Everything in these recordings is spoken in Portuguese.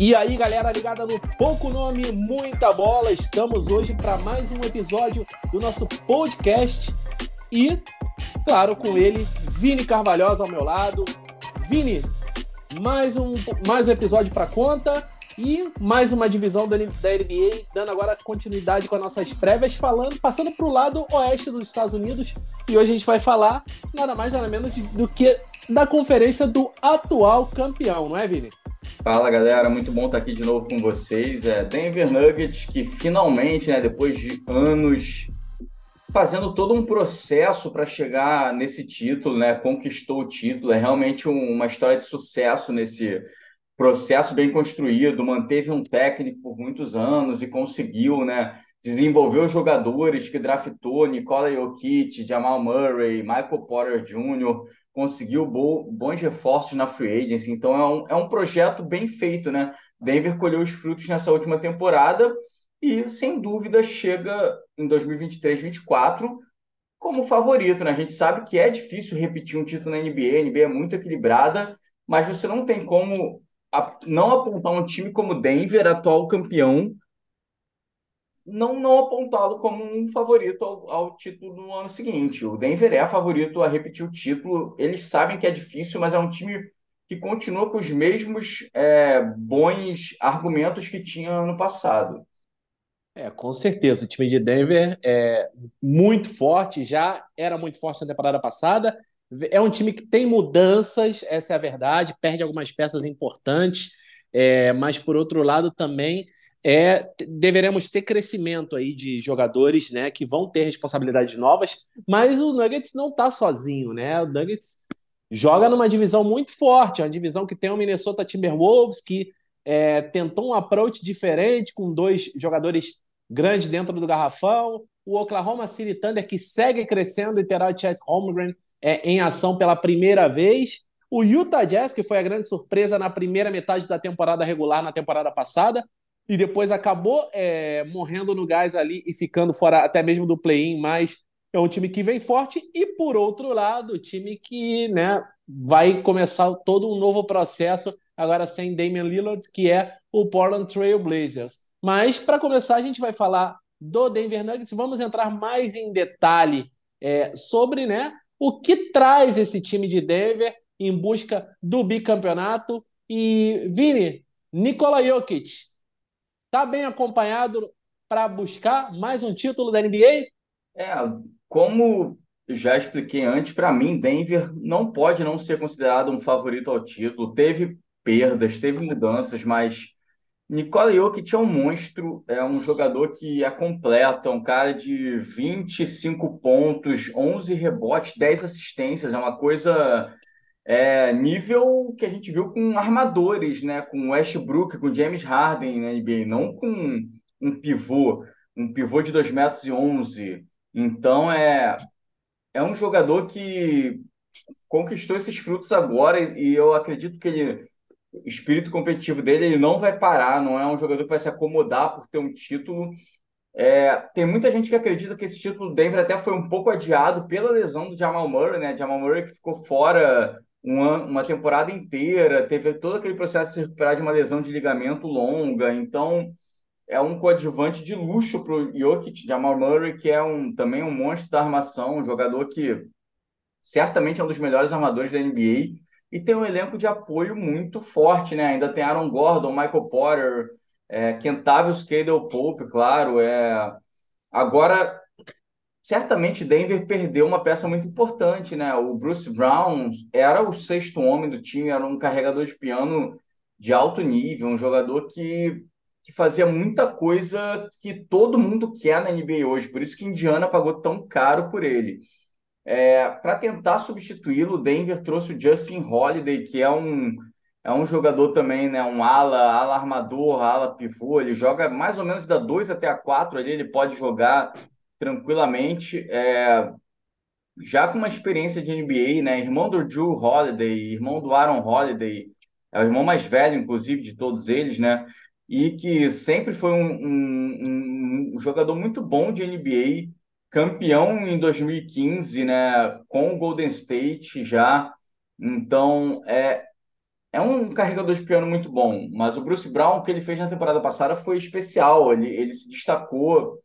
E aí, galera ligada no Pouco Nome, Muita Bola, estamos hoje para mais um episódio do nosso podcast e, claro, com ele, Vini Carvalhosa ao meu lado. Vini, mais um, mais um episódio para conta e mais uma divisão da, NBA, dando agora continuidade com as nossas prévias, falando, passando para o lado oeste dos Estados Unidos. E hoje a gente vai falar nada mais nada menos do que da conferência do atual campeão, não é, Vini? Fala galera, muito bom estar aqui de novo com vocês. É Denver Nuggets que finalmente, né, depois de anos fazendo todo um processo para chegar nesse título, né, conquistou o título. É realmente um, uma história de sucesso nesse processo bem construído. Manteve um técnico por muitos anos e conseguiu, né, desenvolver os jogadores que draftou, Nikola Jokic, Jamal Murray, Michael Porter Jr., conseguiu bo bons reforços na free agency, então é um, é um projeto bem feito, né? Denver colheu os frutos nessa última temporada e, sem dúvida, chega em 2023-24 como favorito, né? A gente sabe que é difícil repetir um título na NBA, a NBA é muito equilibrada, mas você não tem como não apontar um time como Denver, atual campeão, não, não apontá-lo como um favorito ao, ao, título no ano seguinte. O Denver é favorito a repetir o título. Eles sabem que é difícil, mas é um time que continua com os mesmos é, bons argumentos que tinha ano passado. É, com certeza. O time de Denver é muito forte, já era muito forte na temporada passada. É um time que tem mudanças, essa é a verdade, perde algumas peças importantes, é, mas por outro lado também é deveremos ter crescimento aí de jogadores, né, que vão ter responsabilidades novas, mas o Nuggets não está sozinho, né? O Nuggets joga numa divisão muito forte, uma divisão que tem o Minnesota Timberwolves que é, tentou um approach diferente com dois jogadores grandes dentro do garrafão, o Oklahoma City Thunder que segue crescendo e terá o Chet Holmgren é, em ação pela primeira vez. O Utah Jazz, que foi a grande surpresa na primeira metade da temporada regular na temporada passada, e depois acabou é, morrendo no gás ali e ficando fora até mesmo do play-in, mas é um time que vem forte e por outro lado, o time que, né, vai começar todo um novo processo agora sem Damian Lillard, que é o Portland Trail Blazers. Mas para começar, a gente vai falar do Denver Nuggets, vamos entrar mais em detalhe é, sobre, né, o que traz esse time de Denver em busca do bicampeonato. E Vini, Nikola Jokic, Está bem acompanhado para buscar mais um título da NBA? É, como já expliquei antes, para mim, Denver não pode não ser considerado um favorito ao título. Teve perdas, teve mudanças, mas Nikola Jokic é um monstro, é um jogador que é completo, é um cara de 25 pontos, 11 rebotes, 10 assistências, é uma coisa é, nível que a gente viu com armadores, né? Com Westbrook, com James Harden na NBA, não com um pivô, um pivô de 2 metros e 11. Então é, é um jogador que conquistou esses frutos agora e, e eu acredito que ele o espírito competitivo dele ele não vai parar, não é um jogador que vai se acomodar por ter um título. É, tem muita gente que acredita que esse título do Denver até foi um pouco adiado pela lesão do Jamal Murray, né? Jamal Murray que ficou fora uma, uma temporada inteira, teve todo aquele processo de se recuperar de uma lesão de ligamento longa, então é um coadjuvante de luxo para o Jokic, Jamal Murray, que é um, também um monstro da armação, um jogador que certamente é um dos melhores armadores da NBA e tem um elenco de apoio muito forte, né? Ainda tem Aaron Gordon, Michael Porter, é, Kentavious Caldwell Pope, claro. É... Agora, certamente Denver perdeu uma peça muito importante, né? O Bruce Brown era o sexto homem do time, era um carregador de piano de alto nível, um jogador que, que fazia muita coisa que todo mundo quer na NBA hoje, por isso que Indiana pagou tão caro por ele. É, Para tentar substituí-lo, Denver trouxe o Justin Holiday, que é um, é um jogador também, né? Um ala, ala armador, ala pivô, ele joga mais ou menos da 2 até a 4 ali, ele pode jogar tranquilamente. É, já com uma experiência de NBA, né? Irmão do Drew Holiday, irmão do Aaron Holiday, é o irmão mais velho, inclusive, de todos eles, né? E que sempre foi um, um, um jogador muito bom de NBA, campeão em 2015, né? Com o Golden State já. Então, é, é um carregador de piano muito bom, mas o Bruce Brown, o que ele fez na temporada passada foi especial. Ele, ele se destacou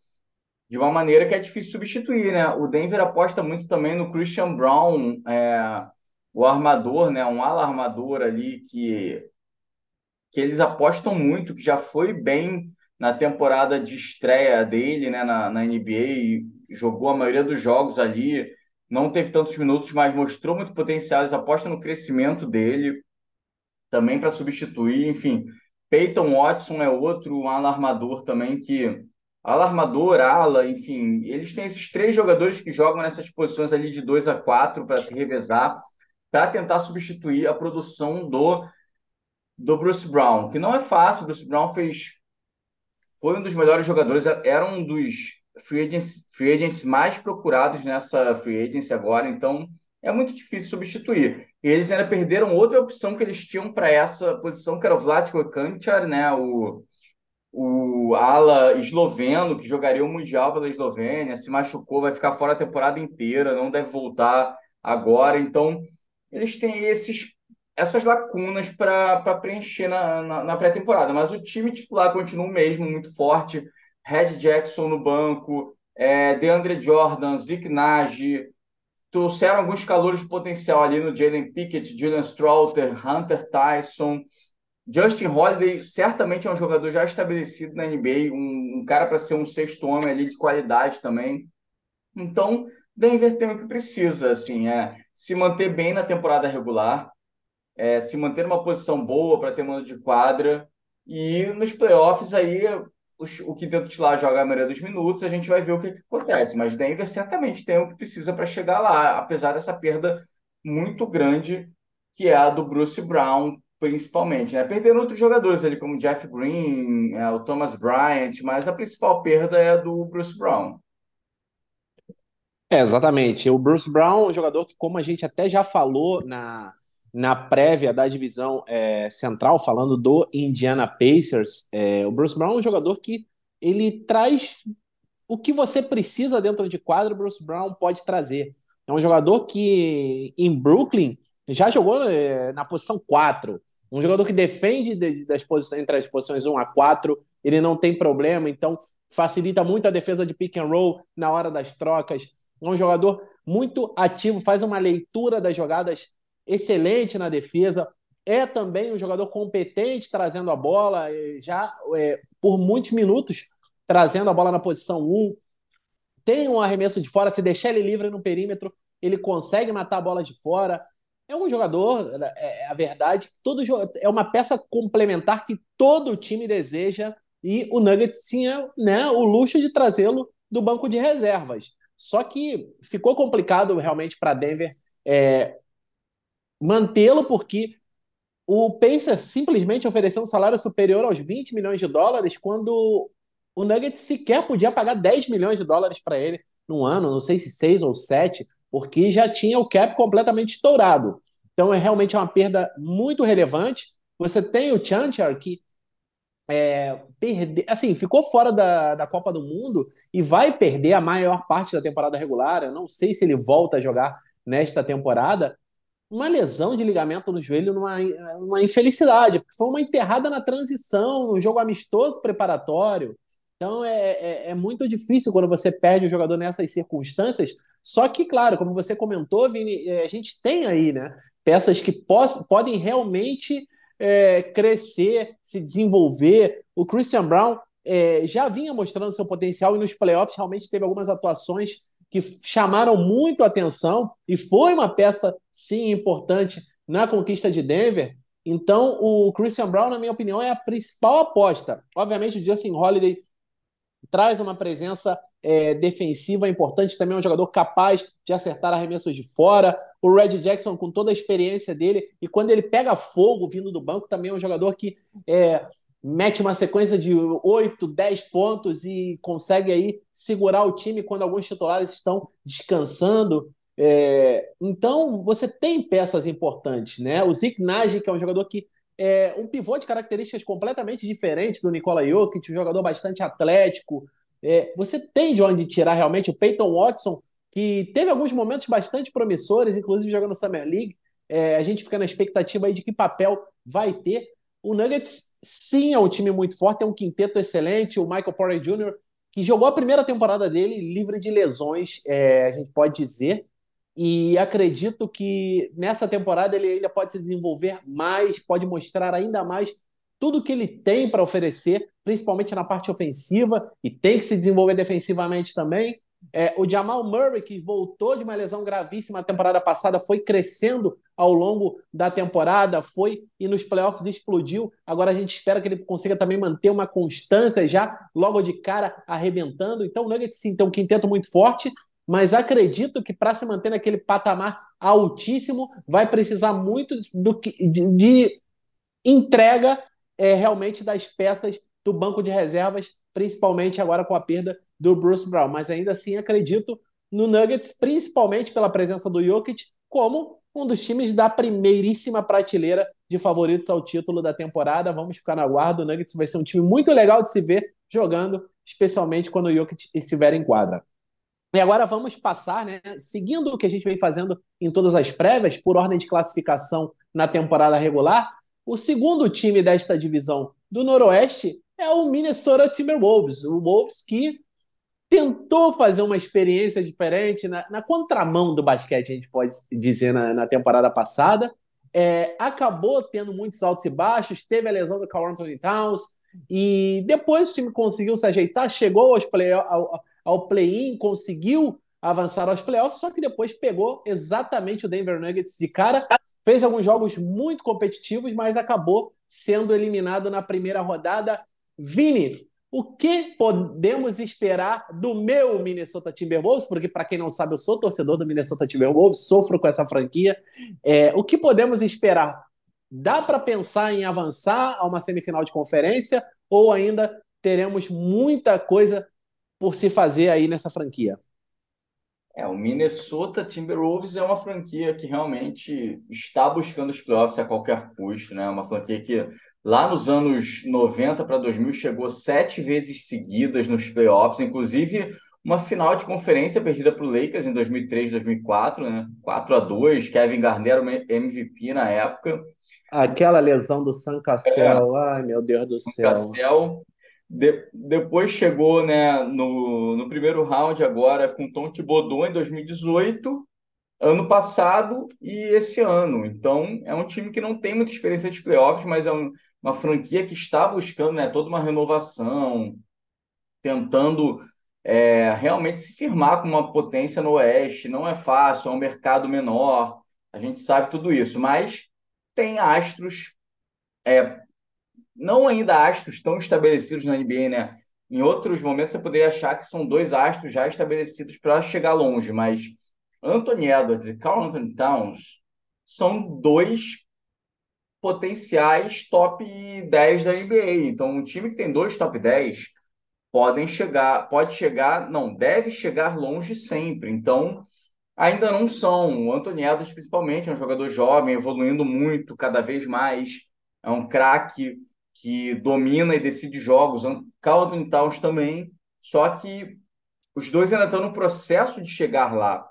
de uma maneira que é difícil substituir, né? O Denver aposta muito também no Christian Brown, é, o armador, né? Um ala armador ali que, que eles apostam muito, que já foi bem na temporada de estreia dele, né? Na, na NBA, jogou a maioria dos jogos ali, não teve tantos minutos, mas mostrou muito potencial. Eles apostam no crescimento dele também para substituir, enfim. Peyton Watson é outro alarmador também que alarmador, ala, enfim, eles têm esses três jogadores que jogam nessas posições ali de 2 a 4 para se revezar, para tentar substituir a produção do do Bruce Brown, que não é fácil. O Bruce Brown fez foi um dos melhores jogadores, era um dos free agents, free agents mais procurados nessa free agency agora, então é muito difícil substituir. E eles ainda perderam outra opção que eles tinham para essa posição, que era o Vlatko Kančar, né? o, o ala esloveno, que jogaria o Mundial pela Eslovênia, se machucou, vai ficar fora a temporada inteira, não deve voltar agora. Então, eles têm esses, essas lacunas para preencher na, na, na pré-temporada. Mas o time titular continua o mesmo, muito forte. Red Jackson no banco, é, DeAndre Jordan, Zeke Nagy, trouxeram alguns calores de potencial ali no Jalen Pickett, Julian Strouter, Hunter Tyson. Justin Holiday certamente é um jogador já estabelecido na NBA, um, um cara para ser um sexto homem ali de qualidade também. Então, Denver tem o que precisa, assim, é se manter bem na temporada regular, é, se manter numa posição boa para ter mano de quadra e nos playoffs aí o quinteto titular joga a maioria dos minutos, a gente vai ver o que, que acontece. Mas Denver certamente tem o que precisa para chegar lá, apesar dessa perda muito grande que é a do Bruce Brown, principalmente. Né? Perderam outros jogadores ali, como Jeff Green, é, o Thomas Bryant, mas a principal perda é a do Bruce Brown. É, exatamente. O Bruce Brown é um jogador que, como a gente até já falou na, na prévia da divisão é, central, falando do Indiana Pacers, é, o Bruce Brown é um jogador que ele traz o que você precisa dentro de quadro, o Bruce Brown pode trazer. É um jogador que em Brooklyn já jogou é, na posição 4. Um jogador que defende das posições, entre as posições 1 a 4, ele não tem problema, então facilita muito a defesa de pick and roll na hora das trocas. É um jogador muito ativo, faz uma leitura das jogadas excelente na defesa, é também um jogador competente trazendo a bola, já é, por muitos minutos trazendo a bola na posição 1. Tem um arremesso de fora, se deixar ele livre no perímetro, ele consegue matar a bola de fora. É um jogador, é, é a verdade, todo é uma peça complementar que todo time deseja e o Nuggets tinha né, o luxo de trazê-lo do banco de reservas. Só que ficou complicado realmente para Denver é, mantê-lo porque o Pacers simplesmente ofereceu um salário superior aos 20 milhões de dólares quando o Nuggets sequer podia pagar 10 milhões de dólares para ele no ano, não sei se 6 ou 7, porque já tinha o cap completamente estourado. Então é realmente uma perda muito relevante. Você tem o Chanchar que é, perde, assim, ficou fora da, da Copa do Mundo e vai perder a maior parte da temporada regular. Eu não sei se ele volta a jogar nesta temporada, uma lesão de ligamento no joelho numa, uma infelicidade, porque foi uma enterrada na transição, um jogo amistoso preparatório. Então é, é, é, muito difícil quando você perde um jogador nessas circunstâncias. Só que, claro, como você comentou, Vini, é, a gente tem aí né, peças que podem realmente é, crescer, se desenvolver. O Christian Brown é, já vinha mostrando seu potencial e nos playoffs realmente teve algumas atuações que chamaram muito atenção e foi uma peça, sim, importante na conquista de Denver. Então, o Christian Brown, na minha opinião, é a principal aposta. Obviamente, o Justin Holiday traz uma presença é, defensiva importante, também é um jogador capaz de acertar arremessos de fora. O Red Jackson, com toda a experiência dele, e quando ele pega fogo vindo do banco, também é um jogador que é, mete uma sequência de 8, 10 pontos e consegue aí segurar o time quando alguns titulares estão descansando. É, então, você tem peças importantes, né? O Zeke Nagy, que é um jogador que é um pivô de características completamente diferentes do Nikola Jokic, um jogador bastante atlético. É, você tem de onde tirar realmente o Peyton Watson, que teve alguns momentos bastante promissores, inclusive jogando no Summer League. É, a gente fica na expectativa aí de que papel vai ter. O Nuggets, sim, é um time muito forte, tem um quinteto excelente. O Michael Porter Jr., que jogou a primeira temporada dele livre de lesões, é, a gente pode dizer. E acredito que nessa temporada ele ainda pode se desenvolver mais, pode mostrar ainda mais tudo que ele tem para oferecer, principalmente na parte ofensiva, e tem que se desenvolver defensivamente também. É, o Jamal Murray, que voltou de uma lesão gravíssima na temporada passada, foi crescendo ao longo da temporada, foi e nos playoffs explodiu. Agora a gente espera que ele consiga também manter uma constância já logo de cara arrebentando. Então o Nuggets sim tem um quinteto muito forte, mas acredito que para se manter naquele patamar altíssimo vai precisar muito do que, de, de entrega é, realmente das peças do banco de reservas, principalmente agora com a perda do Bruce Brown. Mas ainda assim acredito no Nuggets, principalmente pela presença do Jokic, como um dos times da primeiríssima prateleira de favoritos ao título da temporada. Vamos ficar na guarda. O Nuggets vai ser um time muito legal de se ver jogando, especialmente quando o Jokic estiver em quadra. E agora vamos passar, né, seguindo o que a gente vem fazendo em todas as prévias, por ordem de classificação na temporada regular, o segundo time desta divisão do Noroeste é o Minnesota Timberwolves. O Wolves que tentou fazer uma experiência diferente na, na contramão do basquete, a gente pode dizer, na, na temporada passada. É, acabou tendo muitos altos e baixos, teve a lesão do Carl Anthony Towns, e depois o time conseguiu se ajeitar, chegou aos play, ao, play-in, conseguiu avançar aos playoffs, só que depois pegou exatamente o Denver Nuggets de cara Fez alguns jogos muito competitivos, mas acabou sendo eliminado na primeira rodada. Vini, o que podemos esperar do meu Minnesota Timberwolves? Porque, para quem não sabe, eu sou torcedor do Minnesota Timberwolves, sofro com essa franquia. É, o que podemos esperar? Dá para pensar em avançar a uma semifinal de conferência ou ainda teremos muita coisa por se fazer aí nessa franquia? É, o Minnesota Timberwolves é uma franquia que realmente está buscando os playoffs a qualquer custo, né? Uma franquia que lá nos anos 90 para 2000 chegou sete vezes seguidas nos playoffs, inclusive uma final de conferência perdida para o Lakers em 2003, 2004, né? 4 a 2, Kevin Garnett era MVP na época. Aquela lesão do San Cassel, é, ai meu Deus do céu. Cassel de, depois chegou né, no, no primeiro round agora com Tom Thibodeau em 2018, ano passado e esse ano. Então, é um time que não tem muita experiência de playoffs, mas é um, uma franquia que está buscando né, toda uma renovação, tentando é, realmente se firmar como uma potência no Oeste. Não é fácil, é um mercado menor, a gente sabe tudo isso, mas tem astros é, não ainda astros tão estabelecidos na NBA, né? Em outros momentos você poderia achar que são dois astros já estabelecidos para chegar longe, mas Anthony Edwards e Carl Anthony Towns são dois potenciais top 10 da NBA. Então, um time que tem dois top 10 podem chegar, pode chegar, não, deve chegar longe sempre. Então, ainda não são. O Anthony Edwards, principalmente, é um jogador jovem, evoluindo muito, cada vez mais. É um craque que domina e decide jogos. Carl Anthony Towns também. Só que os dois ainda estão no processo de chegar lá,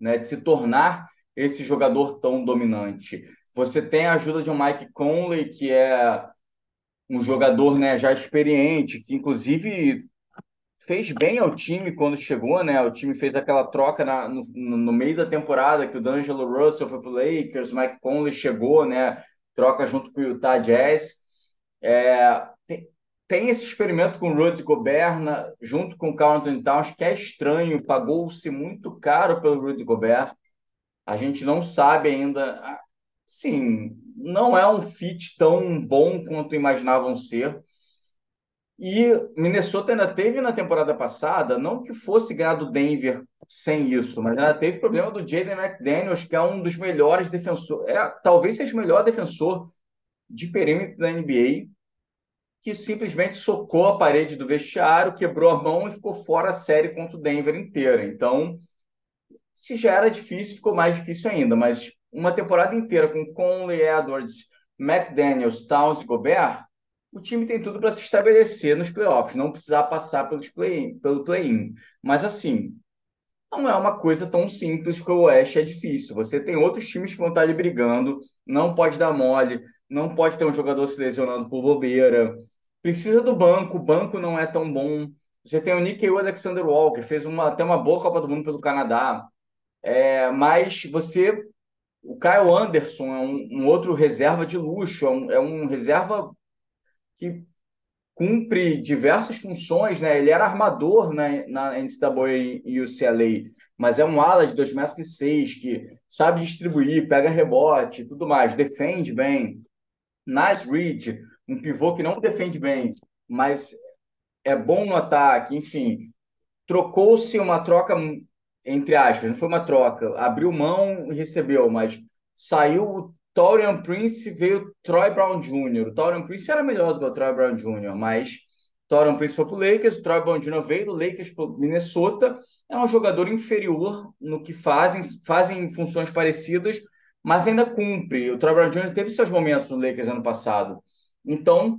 né, de se tornar esse jogador tão dominante. Você tem a ajuda de um Mike Conley, que é um jogador né, já experiente, que inclusive fez bem ao time quando chegou, né? O time fez aquela troca na, no, no meio da temporada que o D'Angelo Russell foi para o Lakers, Mike Conley chegou, né? Troca junto com o Utah Jazz. É, tem, tem, esse experimento com o Rudy Gobert na, junto com o Carl Anthony Towns, que é estranho, pagou-se muito caro pelo Rudy Gobert. A gente não sabe ainda. Sim, não é um fit tão bom quanto imaginavam ser. E Minnesota ainda teve na temporada passada, não que fosse ganhar do Denver sem isso, mas ainda teve problema do Jaden McDaniels, que é um dos melhores defensores, é, talvez seja o melhor defensor de perímetro da NBA que simplesmente socou a parede do vestiário, quebrou a mão e ficou fora a série contra o Denver inteira. Então, se já era difícil, ficou mais difícil ainda. Mas uma temporada inteira com Conley, Edwards, McDaniels, Towns e Gobert, o time tem tudo para se estabelecer nos playoffs, não precisar passar pelos play, pelo play-in. Mas assim, não é uma coisa tão simples que o Oeste é difícil. Você tem outros times que vão estar ali brigando, não pode dar mole, não pode ter um jogador se lesionando por bobeira. Precisa do banco, o banco não é tão bom. Você tem o Nick Alexander Walker, fez uma, até uma boa Copa do Mundo pelo Canadá. É, mas você. O Kyle Anderson é um, um outro reserva de luxo, é um, é um reserva que cumpre diversas funções, né? Ele era armador na, na NCAA e UCLA, mas é um ala de 2,06 metros que sabe distribuir, pega rebote, tudo mais, defende bem. Nice Reed, um pivô que não defende bem, mas é bom no ataque, enfim. Trocou-se uma troca, entre aspas, não foi uma troca, abriu mão e recebeu, mas saiu Torian Prince veio Troy Brown Jr. O Torian Prince era melhor do que o Troy Brown Jr., mas Torian Prince foi para o Lakers, o Troy Brown Jr. veio do Lakers para o Minnesota. É um jogador inferior no que fazem, fazem funções parecidas, mas ainda cumpre. O Brown Jr. teve seus momentos no Lakers ano passado. Então,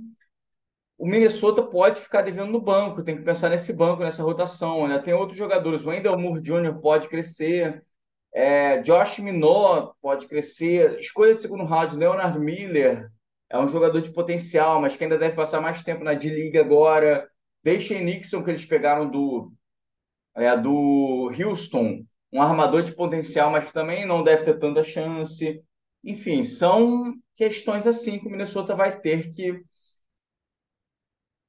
o Minnesota pode ficar devendo no banco, tem que pensar nesse banco, nessa rotação. Né? Tem outros jogadores, o Wendell Moore Jr. pode crescer. É, Josh Minot pode crescer. Escolha de segundo round, Leonard Miller é um jogador de potencial, mas que ainda deve passar mais tempo na D-League agora. Deixem Nixon, que eles pegaram do, é, do Houston, um armador de potencial, mas também não deve ter tanta chance. Enfim, são questões assim que o Minnesota vai ter que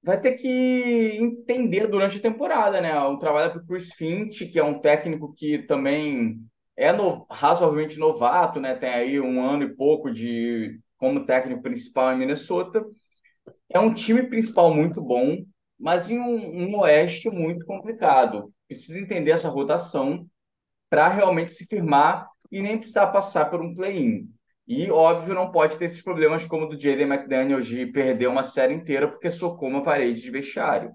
vai ter que entender durante a temporada, né? Um trabalho para o Chris Finch, que é um técnico que também é no, razoavelmente novato, né? Tem aí um ano e pouco de como técnico principal em Minnesota. É um time principal muito bom, mas em um, um oeste muito complicado. Precisa entender essa rotação para realmente se firmar e nem precisar passar por um play-in. E, óbvio, não pode ter esses problemas como o do Jaden McDaniel de perder uma série inteira porque socou uma parede de vestiário.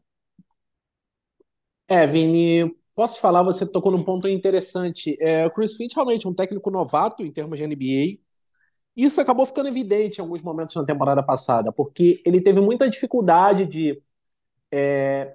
É, Vini, posso falar, você tocou num ponto interessante. É, o Chris Finch realmente é um técnico novato em termos de NBA. Isso acabou ficando evidente em alguns momentos na temporada passada, porque ele teve muita dificuldade de, é,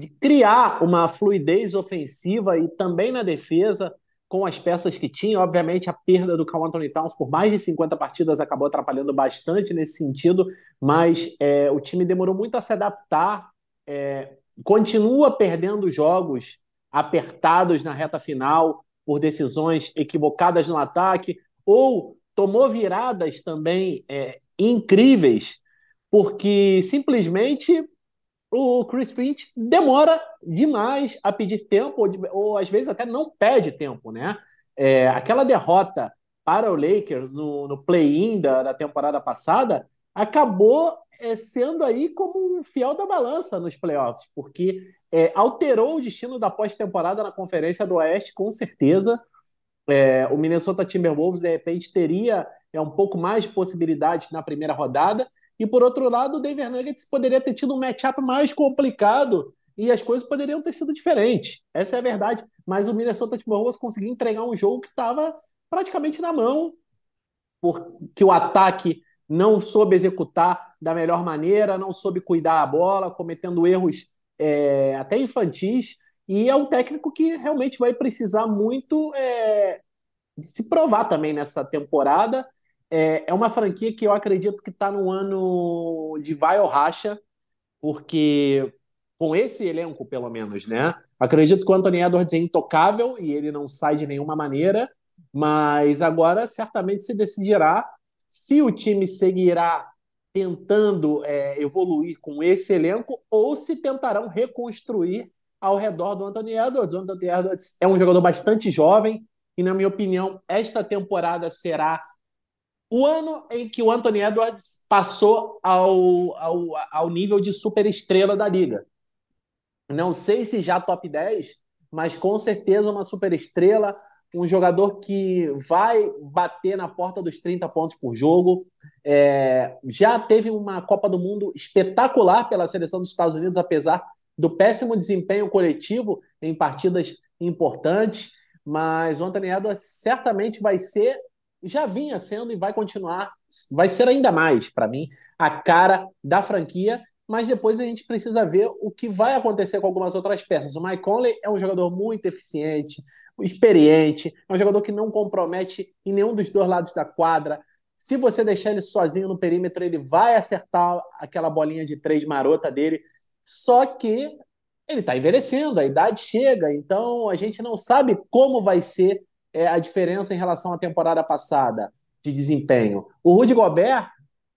de criar uma fluidez ofensiva e também na defesa com as peças que tinha. Obviamente, a perda do Carl Anthony Towns por mais de 50 partidas acabou atrapalhando bastante nesse sentido, mas é, o time demorou muito a se adaptar. É, continua perdendo jogos apertados na reta final por decisões equivocadas no ataque, ou tomou viradas também é, incríveis, porque simplesmente o Chris Finch demora demais a pedir tempo, ou, ou às vezes até não pede tempo, né? É, aquela derrota para o Lakers no, no play-in da, da temporada passada acabou é, sendo aí como um fiel da balança nos playoffs, porque é, alterou o destino da pós-temporada na Conferência do Oeste, com certeza. É, o Minnesota Timberwolves, de repente, teria é, um pouco mais de possibilidades na primeira rodada, e por outro lado, o Denver Nuggets poderia ter tido um matchup mais complicado e as coisas poderiam ter sido diferentes. Essa é a verdade. Mas o Minnesota Timberwolves conseguiu entregar um jogo que estava praticamente na mão, porque o ataque não soube executar da melhor maneira, não soube cuidar a bola, cometendo erros é, até infantis. E é um técnico que realmente vai precisar muito é, se provar também nessa temporada. É, é uma franquia que eu acredito que está no ano de vai ou racha, porque com esse elenco, pelo menos, né? Acredito que o Anthony Edwards é intocável e ele não sai de nenhuma maneira, mas agora certamente se decidirá se o time seguirá tentando é, evoluir com esse elenco ou se tentarão reconstruir ao redor do Anthony Edwards. O Anthony Edwards é um jogador bastante jovem e, na minha opinião, esta temporada será o ano em que o Anthony Edwards passou ao, ao, ao nível de superestrela da liga. Não sei se já top 10, mas com certeza uma superestrela um jogador que vai bater na porta dos 30 pontos por jogo. É, já teve uma Copa do Mundo espetacular pela seleção dos Estados Unidos, apesar do péssimo desempenho coletivo em partidas importantes. Mas o Anthony Edwards certamente vai ser, já vinha sendo e vai continuar, vai ser ainda mais, para mim, a cara da franquia. mas depois a gente precisa ver o que vai acontecer com algumas outras peças. O Mike Conley é um jogador muito eficiente, experiente, é um jogador que não compromete em nenhum dos dois lados da quadra. Se você deixar ele sozinho no perímetro, ele vai acertar aquela bolinha de três marota dele. Só que ele está envelhecendo, a idade chega, então a gente não sabe como vai ser é, a diferença em relação à temporada passada de desempenho. O Rudy Gobert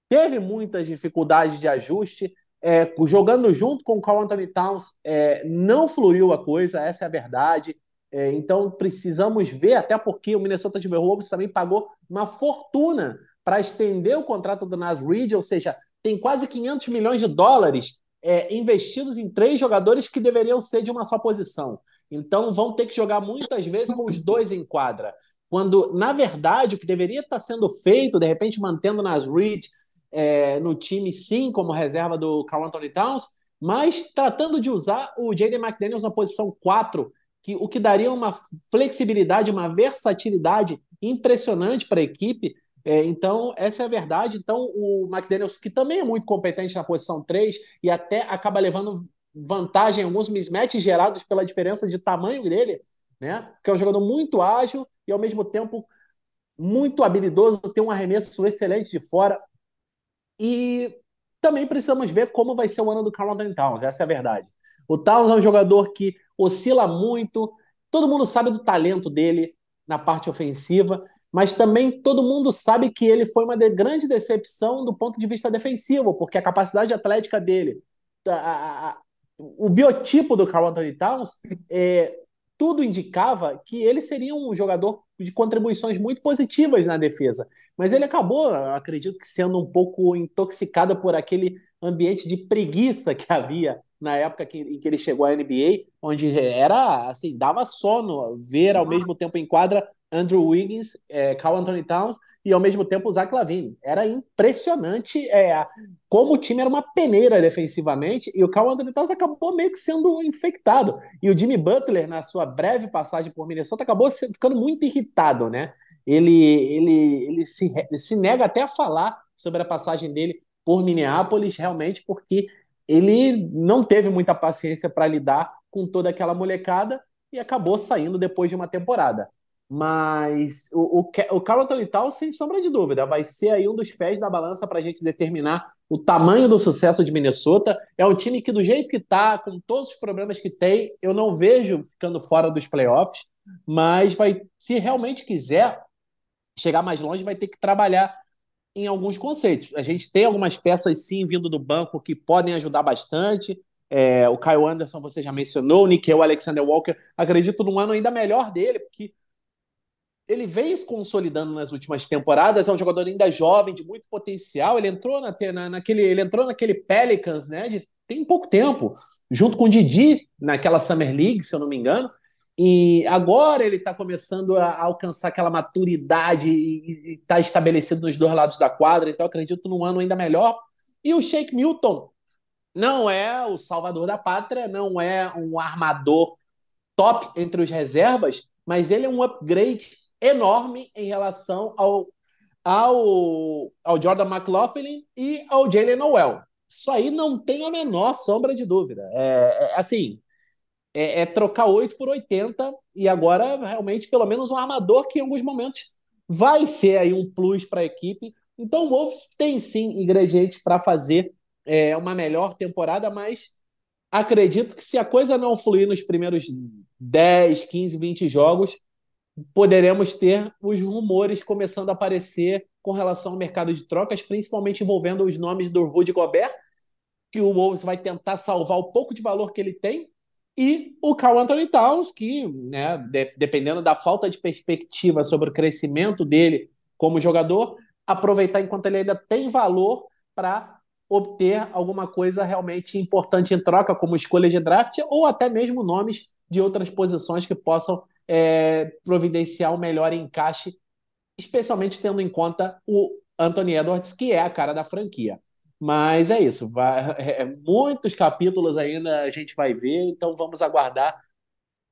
teve muitas dificuldades de ajuste, é, jogando junto com o Carl Anthony Towns, é, não fluiu a coisa, essa é a verdade. É, então precisamos ver, até porque o Minnesota Timberwolves também pagou uma fortuna para estender o contrato do Nas Reed, ou seja, tem quase 500 milhões de dólares é, investidos em três jogadores que deveriam ser de uma só posição. Então vão ter que jogar muitas vezes com os dois em quadra. Quando, na verdade, o que deveria estar sendo feito, de repente mantendo Nas Reed é, no time, sim, como reserva do Carl Anthony Towns, mas tratando de usar o Jaden McDaniels na posição 4 que, o que daria uma flexibilidade, uma versatilidade impressionante para a equipe. É, então, essa é a verdade. Então, o McDaniels, que também é muito competente na posição 3 e até acaba levando vantagem em alguns mismatches gerados pela diferença de tamanho dele, né? Que é um jogador muito ágil e ao mesmo tempo muito habilidoso, tem um arremesso excelente de fora. E também precisamos ver como vai ser o ano do Carl Anthony Towns, essa é a verdade. O Towns é um jogador que oscila muito. Todo mundo sabe do talento dele na parte ofensiva, mas também todo mundo sabe que ele foi uma de grande decepção do ponto de vista defensivo, porque a capacidade atlética dele, a, a, o biotipo do Carl Anthony Towns, é, tudo indicava que ele seria um jogador de contribuições muito positivas na defesa. Mas ele acabou, acredito que sendo um pouco intoxicado por aquele ambiente de preguiça que havia na época que, em que ele chegou à NBA, onde era assim, dava sono ver ao mesmo tempo em quadra Andrew Wiggins, é, Carl Anthony Towns e ao mesmo tempo o Zach Lavine. Era impressionante é, como o time era uma peneira defensivamente e o Carl Anthony Towns acabou meio que sendo infectado. E o Jimmy Butler, na sua breve passagem por Minnesota, acabou ficando muito irritado, né? Ele, ele, ele, se, se nega até a falar sobre a passagem dele por Minneapolis, realmente, porque ele não teve muita paciência para lidar com toda aquela molecada e acabou saindo depois de uma temporada. Mas o, o, o Carl Anthony sem sombra de dúvida, vai ser aí um dos pés da balança para a gente determinar o tamanho do sucesso de Minnesota. É um time que, do jeito que está, com todos os problemas que tem, eu não vejo ficando fora dos playoffs, mas vai, se realmente quiser chegar mais longe, vai ter que trabalhar em alguns conceitos. A gente tem algumas peças, sim, vindo do banco que podem ajudar bastante. É, o Kyle Anderson, você já mencionou, o Nickel Alexander Walker, acredito num ano ainda melhor dele, porque ele vem se consolidando nas últimas temporadas, é um jogador ainda jovem, de muito potencial. Ele entrou na, na, naquele, ele entrou naquele Pelicans, né? De, tem pouco tempo, junto com o Didi naquela Summer League, se eu não me engano. E agora ele está começando a alcançar aquela maturidade e está estabelecido nos dois lados da quadra, então acredito num ano ainda melhor. E o Shake Milton não é o salvador da pátria, não é um armador top entre os reservas, mas ele é um upgrade enorme em relação ao, ao, ao Jordan McLaughlin e ao Jalen Noel. Isso aí não tem a menor sombra de dúvida. É, é assim, é, é, trocar 8 por 80 e agora realmente pelo menos um armador que em alguns momentos vai ser aí um plus para a equipe. Então o Wolves tem sim ingredientes para fazer é, uma melhor temporada, mas acredito que se a coisa não fluir nos primeiros 10, 15, 20 jogos, poderemos ter os rumores começando a aparecer com relação ao mercado de trocas, principalmente envolvendo os nomes do Rudy Gobert, que o Wolves vai tentar salvar o pouco de valor que ele tem, e o Carl Anthony Towns, que, né, de, dependendo da falta de perspectiva sobre o crescimento dele como jogador, aproveitar enquanto ele ainda tem valor para obter alguma coisa realmente importante em troca, como escolha de draft, ou até mesmo nomes de outras posições que possam é, providenciar um melhor encaixe, especialmente tendo em conta o Anthony Edwards, que é a cara da franquia. Mas é isso, vai, é, muitos capítulos ainda a gente vai ver, então vamos aguardar.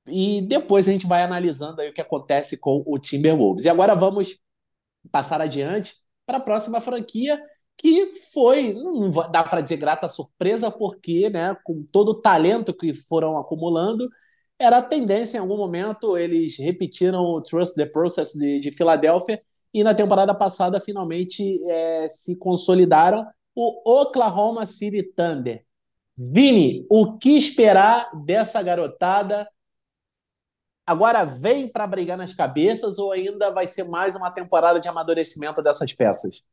E depois a gente vai analisando aí o que acontece com o Timberwolves. E agora vamos passar adiante para a próxima franquia, que foi, não dá para dizer grata surpresa, porque, né, com todo o talento que foram acumulando, era a tendência em algum momento, eles repetiram o Trust the Process de, de Filadélfia e na temporada passada finalmente é, se consolidaram o Oklahoma City Thunder. Vini, o que esperar dessa garotada? Agora vem para brigar nas cabeças ou ainda vai ser mais uma temporada de amadurecimento dessas peças?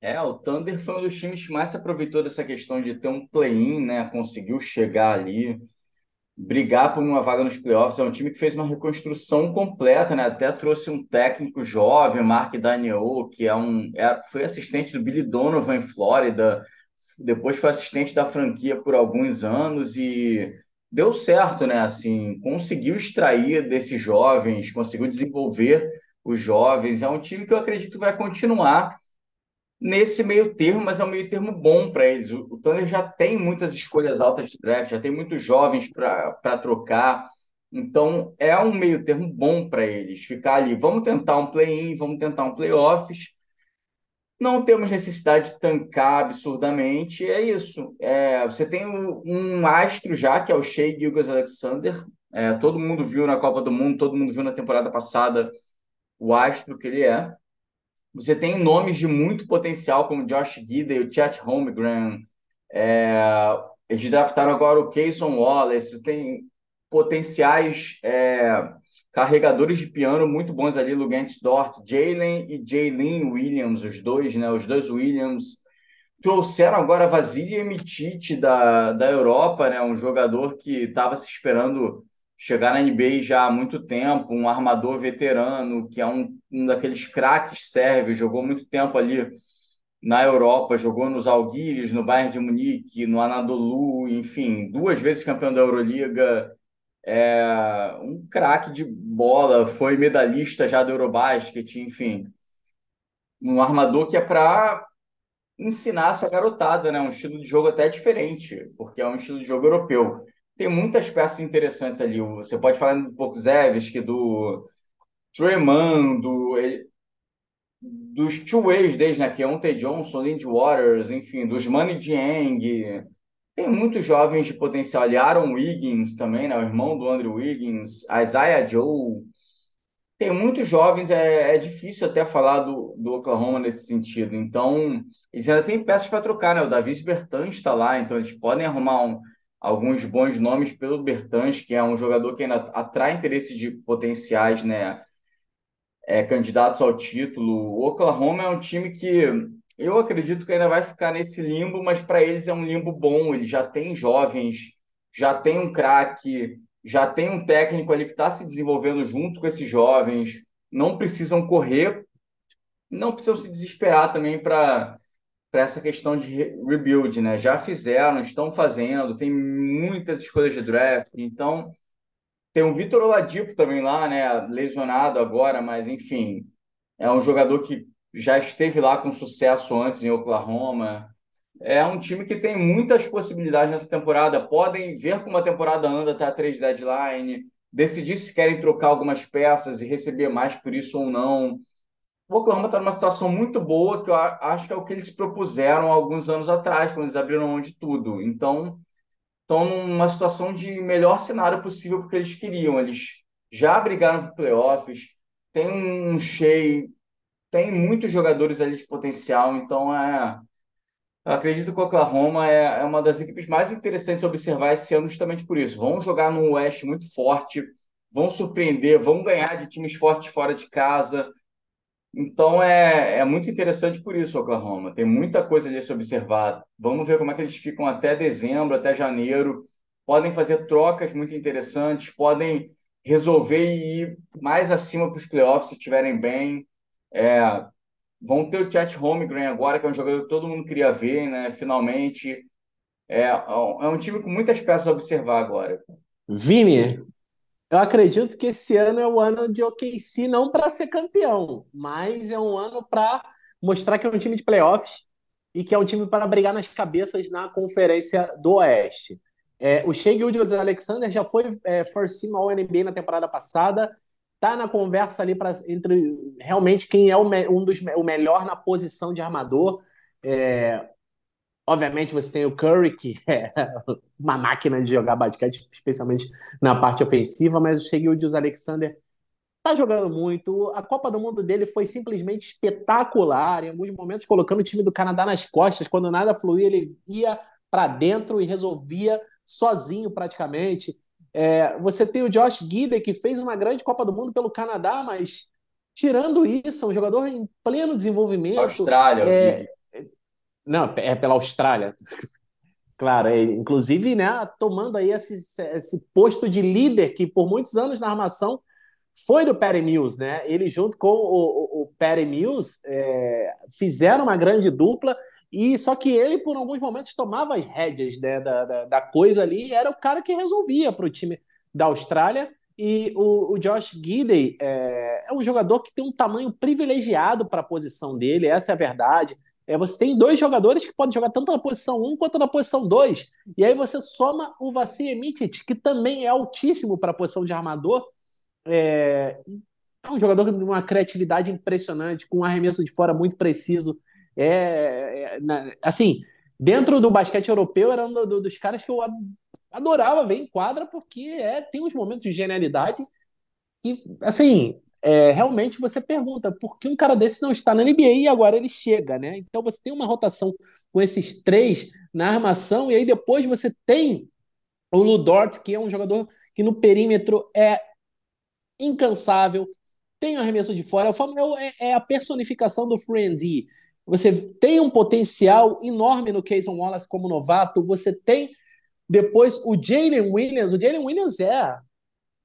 É, o Thunder foi um dos times que mais se aproveitou dessa questão de ter um play-in, né? Conseguiu chegar ali, brigar por uma vaga nos playoffs. É um time que fez uma reconstrução completa, né? Até trouxe um técnico jovem, Mark Daniel, que é um, é, foi assistente do Billy Donovan em Flórida, depois foi assistente da franquia por alguns anos e deu certo, né? Assim, conseguiu extrair desses jovens, conseguiu desenvolver os jovens. É um time que eu acredito vai continuar nesse meio termo, mas é um meio termo bom para eles. O, Thunder já tem muitas escolhas altas de draft, já tem muitos jovens para trocar. Então, é um meio termo bom para eles ficar ali. Vamos tentar um play-in, vamos tentar um playoffs. Não temos necessidade de tancar absurdamente, é isso. É, você tem um, um, astro já, que é o Shea Gilgas Alexander. É, todo mundo viu na Copa do Mundo, todo mundo viu na temporada passada o astro que ele é. Você tem nomes de muito potencial, como Josh Gidey, o Chet Holmgren. É, eles draftaram agora o Kayson Wallace. Tem potenciais é, carregadores de piano muito bons ali, Lugans Dort, Jalen e Jalen Williams, os dois, né? Os dois Williams. Trouxeram agora Vasily Emitit da, da Europa, né? Um jogador que estava se esperando chegar na NBA já há muito tempo, um armador veterano, que é um, um daqueles craques sérvios, jogou muito tempo ali na Europa, jogou nos Alguires, no Bayern de Munique, no Anadolu, enfim, duas vezes campeão da Euroliga, é um craque de bola, foi medalhista já do Eurobasket, enfim, um armador que é para ensinar essa garotada, né? Um estilo de jogo até diferente, porque é um estilo de jogo europeu tem muitas peças interessantes ali. Você pode falar do Pokusevski, do Treyman, do, dos two-ways deles, né? Que é Ontay Johnson, Lindy Waters, enfim, dos Money Dieng. Tem muitos jovens de potencial ali. Aaron Wiggins também, né? O irmão do Andrew Wiggins. Isaiah Joe. Tem muitos jovens, é, é difícil até falar do, do Oklahoma nesse sentido. Então, eles ainda têm peças para trocar, né? O Davis Bertans está lá, então eles podem arrumar um, alguns bons nomes pelo Bertans, que é um jogador que ainda atrai interesse de potenciais né, é, candidatos ao título. O Oklahoma é um time que eu acredito que ainda vai ficar nesse limbo, mas para eles é um limbo bom. Ele já tem jovens, já tem um craque, já tem um técnico ali que está se desenvolvendo junto com esses jovens. Não precisam correr, não precisam se desesperar também para essa questão de rebuild, né? Já fizeram, estão fazendo, tem muitas escolhas de draft, então tem o Vitor Oladipo também lá, né? Lesionado agora, mas enfim, é um jogador que já esteve lá com sucesso antes em Oklahoma. É um time que tem muitas possibilidades nessa temporada. Podem ver como a temporada anda até a três deadline, decidir se querem trocar algumas peças e receber mais por isso ou não o Oklahoma está numa situação muito boa, que eu acho que é o que eles propuseram alguns anos atrás, quando eles abriram mão de tudo. Então, estão numa situação de melhor cenário possível porque eles queriam. Eles já brigaram por playoffs, tem um Shea, tem muitos jogadores ali de potencial, então é. Eu acredito que o Oklahoma é, é uma das equipes mais interessantes a observar esse ano justamente por isso. Vão jogar no Oeste muito forte, vão surpreender, vão ganhar de times fortes fora de casa então é, é muito interessante por isso, Oklahoma. Tem muita coisa ali a se observar. Vamos ver como é que eles ficam até dezembro, até janeiro. Podem fazer trocas muito interessantes, podem resolver e ir mais acima para os playoffs se estiverem bem. É, vão ter o Chet Holmgren agora, que é um jogador que todo mundo queria ver, né? Finalmente. É, é um time com muitas peças a observar agora. Vini, eu acredito que esse ano é o ano de OKC não para ser campeão, mas é um ano para mostrar que é um time de playoffs e que é um time para brigar nas cabeças na Conferência do Oeste. É, o Shea Gildas Alexander já foi é, First Team NBA na temporada passada, tá na conversa ali para entre realmente quem é o, um dos, o melhor na posição de armador. É, obviamente você tem o Curry, que é uma máquina de jogar basquete, especialmente na parte ofensiva, mas o Gildius Alexander tá jogando muito. A Copa do Mundo dele foi simplesmente espetacular, em alguns momentos colocando o time do Canadá nas costas, quando nada fluía, ele ia para dentro e resolvia sozinho praticamente. É, você tem o Josh Gidey, que fez uma grande Copa do Mundo pelo Canadá, mas tirando isso, é um jogador em pleno desenvolvimento. Austrália. É, não, é pela Austrália. Claro, é, inclusive, né, tomando aí esse, esse posto de líder que por muitos anos na armação foi do Perry Mills, né? Ele junto com o, o, o Perry Mills é, fizeram uma grande dupla e só que ele, por alguns momentos, tomava as rédeas né, da, da, da, coisa ali, era o cara que resolvia para o time da Austrália. E o, o Josh Gidey é, é, um jogador que tem um tamanho privilegiado para a posição dele, essa é a verdade. É, você tem dois jogadores que podem jogar tanto na posição 1 quanto na posição 2. E aí você soma o Mitic, que também é altíssimo para a posição de armador. É, é um jogador com uma criatividade impressionante, com um arremesso de fora muito preciso. É, é, assim, dentro do basquete europeu, era um do, dos caras que eu adorava ver em quadra, porque é, tem uns momentos de genialidade e, assim, é, realmente você pergunta por que um cara desse não está na NBA e agora ele chega, né? Então você tem uma rotação com esses três na armação e aí depois você tem o Ludort, que é um jogador que no perímetro é incansável, tem arremesso de fora, é, é a personificação do Friendly. Você tem um potencial enorme no Cason Wallace como novato. Você tem depois o Jalen Williams. O Jalen Williams é,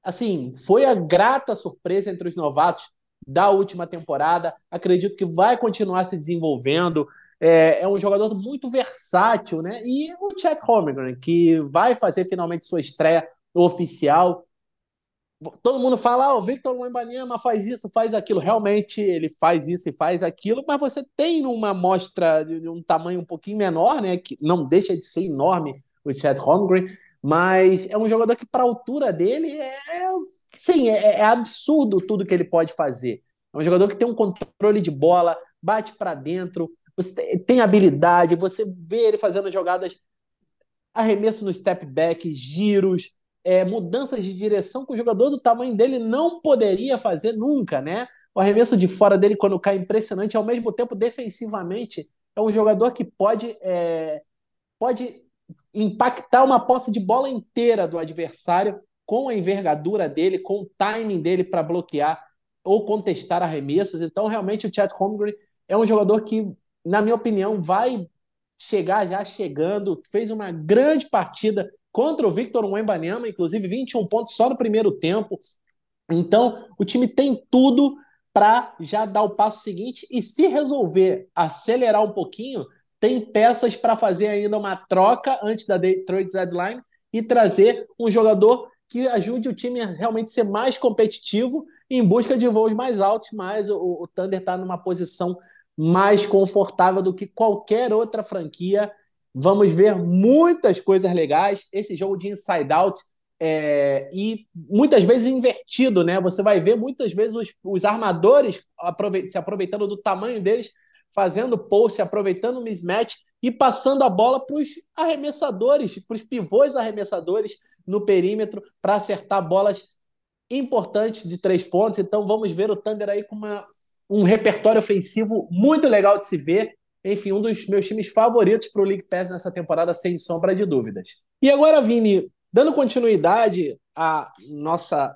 assim, foi a grata surpresa entre os novatos da última temporada. Acredito que vai continuar se desenvolvendo. É, é um jogador muito versátil, né? E o Chad Holmgren, que vai fazer finalmente sua estreia oficial todo mundo fala, ah, o Victor Wembanyama faz isso, faz aquilo. Realmente ele faz isso e faz aquilo, mas você tem uma amostra de um tamanho um pouquinho menor, né? Que não deixa de ser enorme o Chad Holmgren, mas é um jogador que, para a altura dele, é, sim, é, é, absurdo tudo que ele pode fazer. É um jogador que tem um controle de bola, bate para dentro, você tem habilidade, você vê ele fazendo jogadas arremesso no step back, giros, é, mudanças de direção que o jogador do tamanho dele não poderia fazer nunca, né? O arremesso de fora dele, quando cai, impressionante. Ao mesmo tempo, defensivamente, é um jogador que pode, é, pode impactar uma posse de bola inteira do adversário com a envergadura dele, com o timing dele para bloquear ou contestar arremessos. Então, realmente, o Chad Holmgren é um jogador que, na minha opinião, vai chegar já chegando, fez uma grande partida contra o Victor Wembanyama, inclusive 21 pontos só no primeiro tempo. Então, o time tem tudo para já dar o passo seguinte e se resolver acelerar um pouquinho, tem peças para fazer ainda uma troca antes da trade deadline e trazer um jogador que ajude o time a realmente ser mais competitivo em busca de voos mais altos, mas o, o Thunder está numa posição mais confortável do que qualquer outra franquia Vamos ver muitas coisas legais. Esse jogo de inside out é, e muitas vezes invertido, né? Você vai ver muitas vezes os, os armadores se aproveitando do tamanho deles, fazendo post, aproveitando o mismatch e passando a bola para os arremessadores, para os pivôs arremessadores no perímetro para acertar bolas importantes de três pontos. Então vamos ver o Thunder aí com uma, um repertório ofensivo muito legal de se ver enfim, um dos meus times favoritos para o League Pass nessa temporada, sem sombra de dúvidas. E agora, Vini, dando continuidade à nossa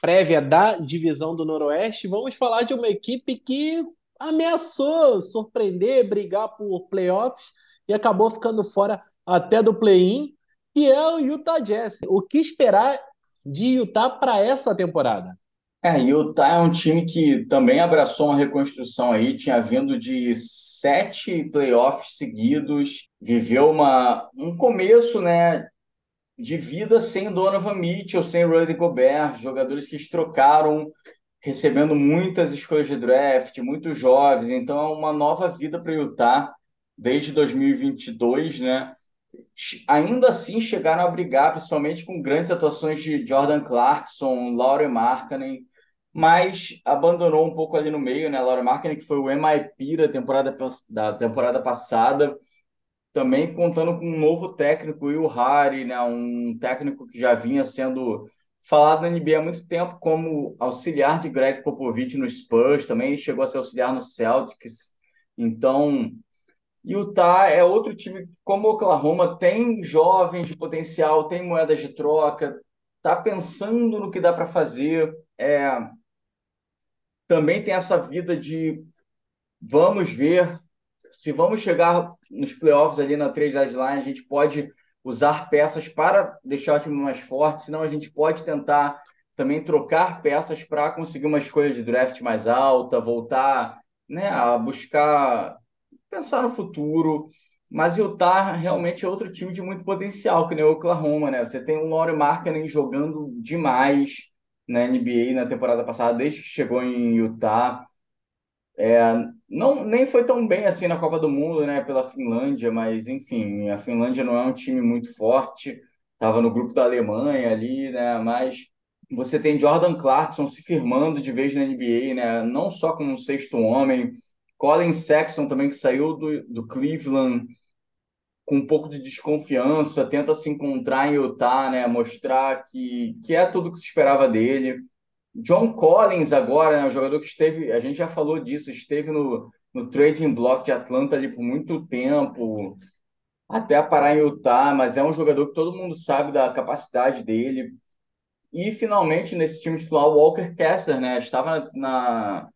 prévia da divisão do Noroeste, vamos falar de uma equipe que ameaçou surpreender, brigar por playoffs e acabou ficando fora até do play-in, e é o Utah Jazz. O que esperar de Utah para essa temporada? É, Utah é um time que também abraçou uma reconstrução aí, tinha vindo de sete playoffs seguidos, viveu uma, um começo, né, de vida sem Donovan Mitchell, sem Rudy Gobert, jogadores que trocaram, recebendo muitas escolhas de draft, muitos jovens, então é uma nova vida para o Utah desde 2022, né? Ainda assim chegaram a brigar, principalmente com grandes atuações de Jordan Clarkson, Laurie Markkanen, mas abandonou um pouco ali no meio, né? Laura Markkinen, que foi o MIP da temporada, da temporada passada, também contando com um novo técnico, o Harry, né? Um técnico que já vinha sendo falado na NBA há muito tempo como auxiliar de Greg Popovich no Spurs, também chegou a ser auxiliar no Celtics. Então, Utah é outro time, como o Oklahoma, tem jovens de potencial, tem moedas de troca, tá pensando no que dá para fazer. É, também tem essa vida de vamos ver se vamos chegar nos playoffs ali na trade deadline, a gente pode usar peças para deixar o time mais forte, senão a gente pode tentar também trocar peças para conseguir uma escolha de draft mais alta, voltar né, a buscar pensar no futuro. Mas Utah realmente é outro time de muito potencial, que nem o Oklahoma, né? Você tem o Laurie Markkinen jogando demais na NBA na temporada passada, desde que chegou em Utah. É, não, nem foi tão bem assim na Copa do Mundo, né, pela Finlândia, mas enfim, a Finlândia não é um time muito forte, estava no grupo da Alemanha ali, né, mas você tem Jordan Clarkson se firmando de vez na NBA, né, não só como um sexto homem, Colin Sexton também que saiu do, do Cleveland com um pouco de desconfiança, tenta se encontrar em Utah, né, mostrar que, que é tudo que se esperava dele. John Collins agora, né, o jogador que esteve, a gente já falou disso, esteve no, no trading block de Atlanta ali por muito tempo, até parar em Utah, mas é um jogador que todo mundo sabe da capacidade dele. E finalmente nesse time titular, o Walker Kessler, né, estava na,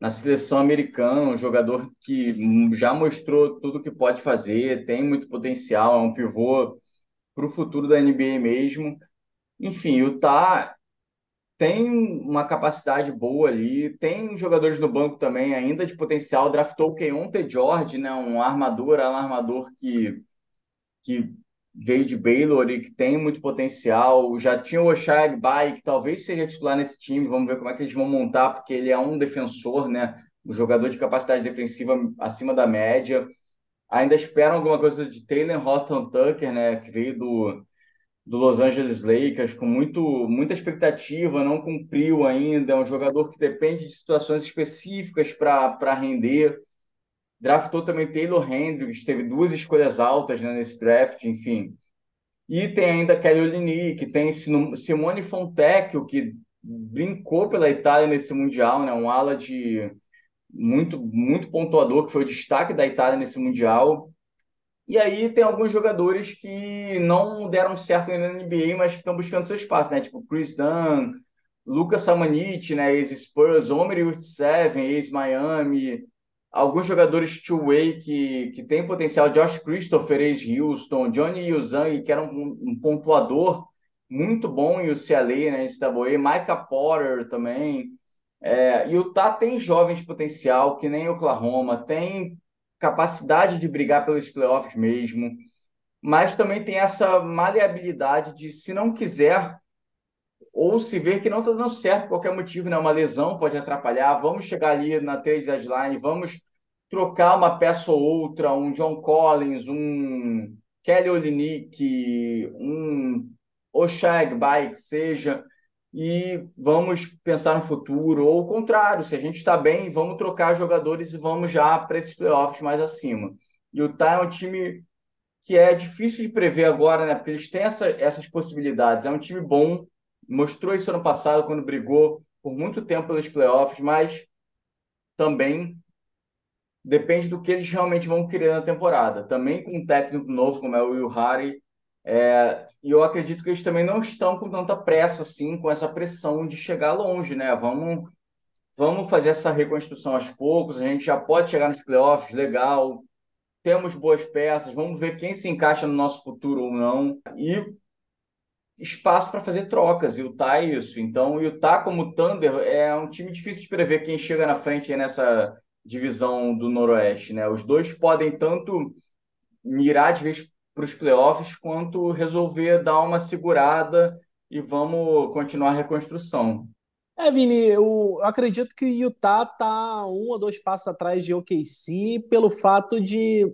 na seleção americana, um jogador que já mostrou tudo que pode fazer, tem muito potencial, é um pivô para o futuro da NBA mesmo. Enfim, o Utah tem uma capacidade boa ali, tem jogadores no banco também ainda de potencial. Draftou o Keontae George, né, um armador, um armador que, que veio de Baylor e que tem muito potencial. Já tinha o Oshag Bai, que talvez seja titular nesse time. Vamos ver como é que eles vão montar, porque ele é um defensor, né, um jogador de capacidade defensiva acima da média. Ainda esperam alguma coisa de Taylor Horton Tucker, né, que veio do do Los Angeles Lakers com muito, muita expectativa, não cumpriu ainda. É um jogador que depende de situações específicas para render. Draftou também Taylor Hendricks, teve duas escolhas altas né, nesse draft, enfim. E tem ainda Kelly Olynyk, tem Simone Fontecchio, que brincou pela Itália nesse Mundial, né, um ala de muito, muito pontuador, que foi o destaque da Itália nesse Mundial. E aí tem alguns jogadores que não deram certo na NBA, mas que estão buscando seu espaço, né? Tipo Chris Dunn, Lucas Samanit, né? Ex-Spurs, Omer Yurtseven, ex-Miami. Alguns jogadores two-way que, que têm potencial. Josh Christopher, ex-Houston. Johnny Yuzang, que era um, um, pontuador muito bom em UCLA, né? NCAA. Micah Porter também. É, e Tá tem jovens de potencial, que nem Oklahoma. Tem capacidade de brigar pelos playoffs mesmo, mas também tem essa maleabilidade de, se não quiser, ou se ver que não está dando certo por qualquer motivo, né? uma lesão pode atrapalhar, vamos chegar ali na trade deadline, vamos trocar uma peça ou outra, um John Collins, um Kelly Olynyk, um Oshag Bike, seja, e vamos pensar no futuro, ou o contrário, se a gente está bem, vamos trocar jogadores e vamos já para esses playoffs mais acima. E o Utah é um time que é difícil de prever agora, né? Porque eles têm essa, essas possibilidades. É um time bom, mostrou isso ano passado quando brigou por muito tempo pelos playoffs, mas também depende do que eles realmente vão querer na temporada. Também com um técnico novo como é o Will Harry, é, e eu acredito que eles também não estão com tanta pressa, assim, com essa pressão de chegar longe, né? Vamos, vamos fazer essa reconstrução aos poucos, a gente já pode chegar nos playoffs, legal, temos boas peças, vamos ver quem se encaixa no nosso futuro ou não, e espaço para fazer trocas, e o Utah é isso. Então, o Utah, como Thunder, é um time difícil de prever quem chega na frente nessa divisão do Noroeste, né? Os dois podem tanto mirar de vez para os playoffs, quanto resolver dar uma segurada e vamos continuar a reconstrução. É, Vini, eu acredito que o Utah está um ou dois passos atrás de OKC pelo fato de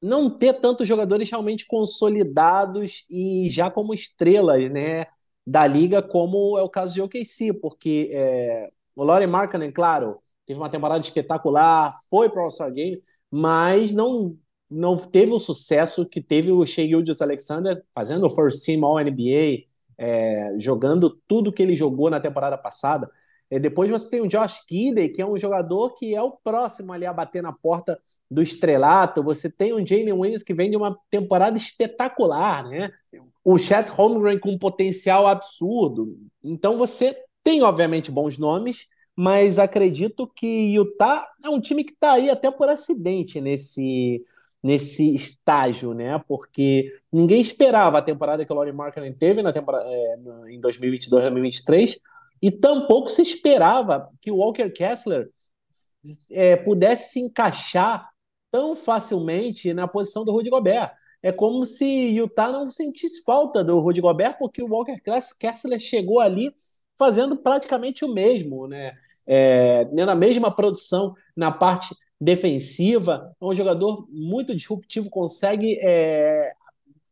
não ter tantos jogadores realmente consolidados e já como estrelas, né? da liga, como é o caso de OKC, porque é, o Laurie Markkanen, claro, teve uma temporada espetacular, foi para o All-Star Game, mas não não teve o sucesso que teve o Shea Gildas Alexander fazendo o First Team All-NBA, é, jogando tudo que ele jogou na temporada passada. E depois você tem o Josh Kidey, que é um jogador que é o próximo ali a bater na porta do estrelato. Você tem o Jalen Williams, que vem de uma temporada espetacular, né? O Chet Holmgren com um potencial absurdo. Então você tem, obviamente, bons nomes, mas acredito que Utah é um time que está aí até por acidente nesse, nesse estágio, né? Porque ninguém esperava a temporada que o Laurie Markkinen teve na temporada, é, em 2022, 2023, e tampouco se esperava que o Walker Kessler é, pudesse se encaixar tão facilmente na posição do Rudy Gobert. É como se Utah não sentisse falta do Rudy Gobert, porque o Walker Kessler chegou ali fazendo praticamente o mesmo, né? É, na mesma produção na parte defensiva. É um jogador muito disruptivo, consegue. É,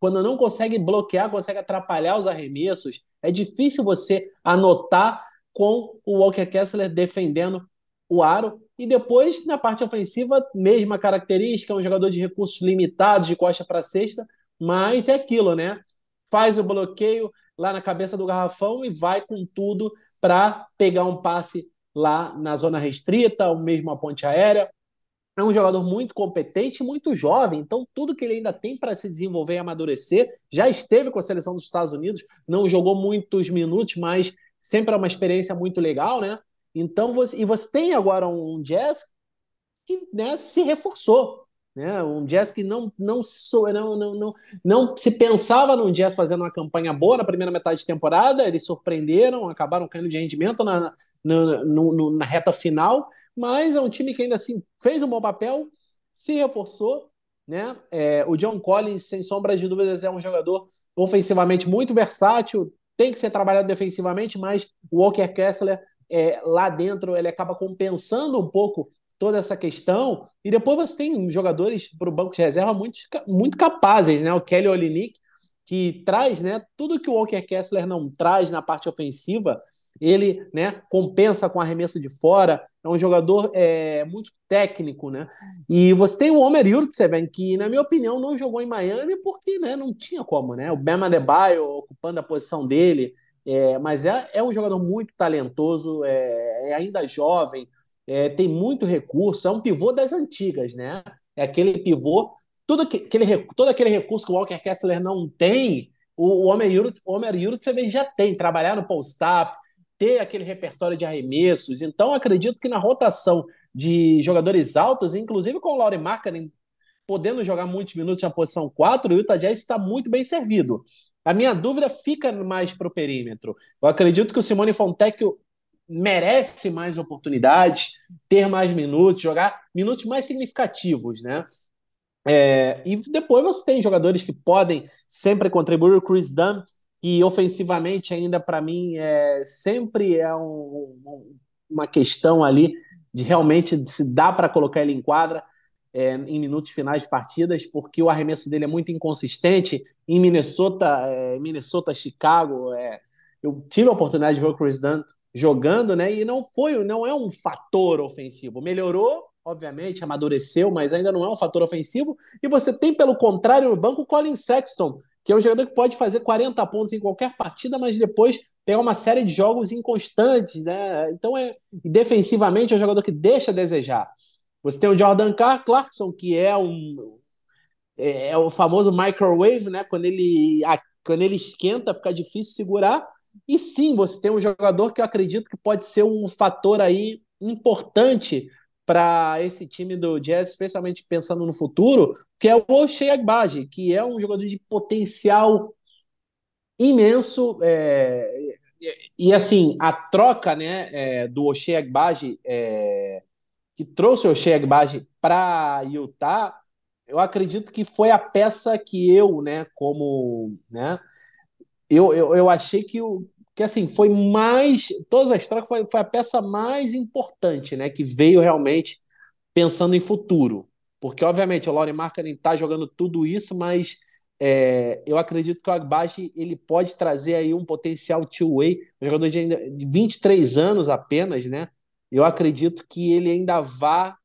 quando não consegue bloquear, consegue atrapalhar os arremessos. É difícil você anotar com o Walker Kessler defendendo o aro. E depois, na parte ofensiva, mesma característica, é um jogador de recursos limitados, de costa para cesta, mas é aquilo, né? Faz o bloqueio lá na cabeça do garrafão e vai com tudo para pegar um passe lá na zona restrita, ou mesmo a ponte aérea. É um jogador muito competente, muito jovem, então tudo que ele ainda tem para se desenvolver e amadurecer. Já esteve com a seleção dos Estados Unidos, não jogou muitos minutos, mas sempre é uma experiência muito legal, né? Então, você, e você tem agora um jazz que né, se reforçou. Né? Um jazz que não, não, não, não, não, não se pensava num jazz fazendo uma campanha boa na primeira metade de temporada, eles surpreenderam, acabaram caindo de rendimento na, na, no, na reta final, mas é um time que ainda assim fez um bom papel, se reforçou. Né? É, o John Collins, sem sombra de dúvidas, é um jogador ofensivamente muito versátil, tem que ser trabalhado defensivamente, mas o Walker Kessler, é, lá dentro, ele acaba compensando um pouco toda essa questão. E depois você tem jogadores para o banco de reserva muito, muito capazes, né? O Kelly Olynyk, que traz né, tudo que o Walker Kessler não traz na parte ofensiva, ele né, compensa com arremesso de fora, é um jogador é, muito técnico, né? E você tem o Homer Yurtseven, que, na minha opinião, não jogou em Miami porque né, não tinha como, né? O Bema Adebayo ocupando a posição dele, é, mas é, é um jogador muito talentoso, é, é ainda jovem, é, tem muito recurso, é um pivô das antigas, né? É aquele pivô, tudo aquele, todo aquele recurso que o Walker Kessler não tem, o, o Homer Yurtseven já tem, trabalhar no post-up, ter aquele repertório de arremessos. Então, acredito que na rotação de jogadores altos, inclusive com o Laurie Markkinen podendo jogar muitos minutos na posição 4, o Utah Jazz está muito bem servido. A minha dúvida fica mais para o perímetro. Eu acredito que o Simone Fontecchio merece mais oportunidades, ter mais minutos, jogar minutos mais significativos, né? É, e depois você tem jogadores que podem sempre contribuir. O Chris Dunn e ofensivamente ainda para mim é sempre é um, uma questão ali de realmente se dá para colocar ele em quadra é, em minutos finais de partidas, porque o arremesso dele é muito inconsistente. Em Minnesota, é, Minnesota, Chicago, é, eu tive a oportunidade de ver o Chris Dunn jogando, né? E não foi, não é um fator ofensivo. Melhorou, obviamente, amadureceu, mas ainda não é um fator ofensivo. E você tem, pelo contrário, no banco Colin Sexton, que é um jogador que pode fazer 40 pontos em qualquer partida, mas depois tem uma série de jogos inconstantes, né? Então é defensivamente é um jogador que deixa a desejar. Você tem o Jordan Clarkson, que é um é, é o famoso microwave, né? Quando ele a, quando ele esquenta, fica difícil segurar. E sim, você tem um jogador que eu acredito que pode ser um fator aí importante para esse time do Jazz, especialmente pensando no futuro, que é o Oshie Agbaji, que é um jogador de potencial imenso. É, e, assim, a troca né, é, do Oshie Agbaji, é, que trouxe o Oshie Agbaji para Utah, eu acredito que foi a peça que eu, né, como. Né, eu, eu, eu achei que o, que assim foi mais todas as trocas foi, foi a peça mais importante, né, que veio realmente pensando em futuro, porque obviamente o Laurie Markkinen está jogando tudo isso, mas É, eu acredito que o Agbaji ele pode trazer aí um potencial two-way, um jogador de, ainda, de 23 anos apenas, né? Eu acredito que ele ainda vá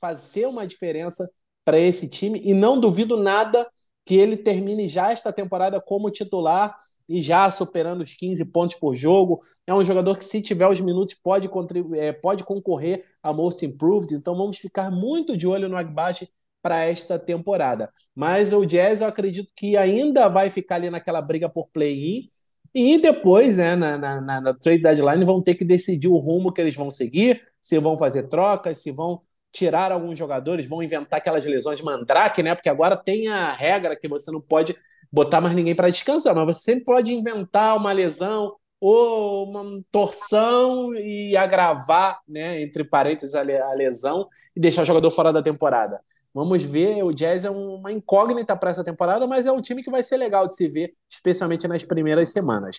fazer uma diferença para esse time e não duvido nada que ele termine já esta temporada como titular e já superando os 15 pontos por jogo. É um jogador que, se tiver os minutos, pode, é, pode concorrer a Most Improved. Então vamos ficar muito de olho no Agbaji para esta temporada. Mas o Jazz, eu acredito que ainda vai ficar ali naquela briga por play-in. E depois, né, na, na, na, trade deadline, vão ter que decidir o rumo que eles vão seguir, se vão fazer trocas, se vão tirar alguns jogadores, vão inventar aquelas lesões mandrake, né? Porque agora tem a regra que você não pode botar mais ninguém para descansar, mas você sempre pode inventar uma lesão ou uma torção e agravar, né, entre parênteses, a lesão e deixar o jogador fora da temporada. Vamos ver, o Jazz é uma incógnita para essa temporada, mas é um time que vai ser legal de se ver, especialmente nas primeiras semanas.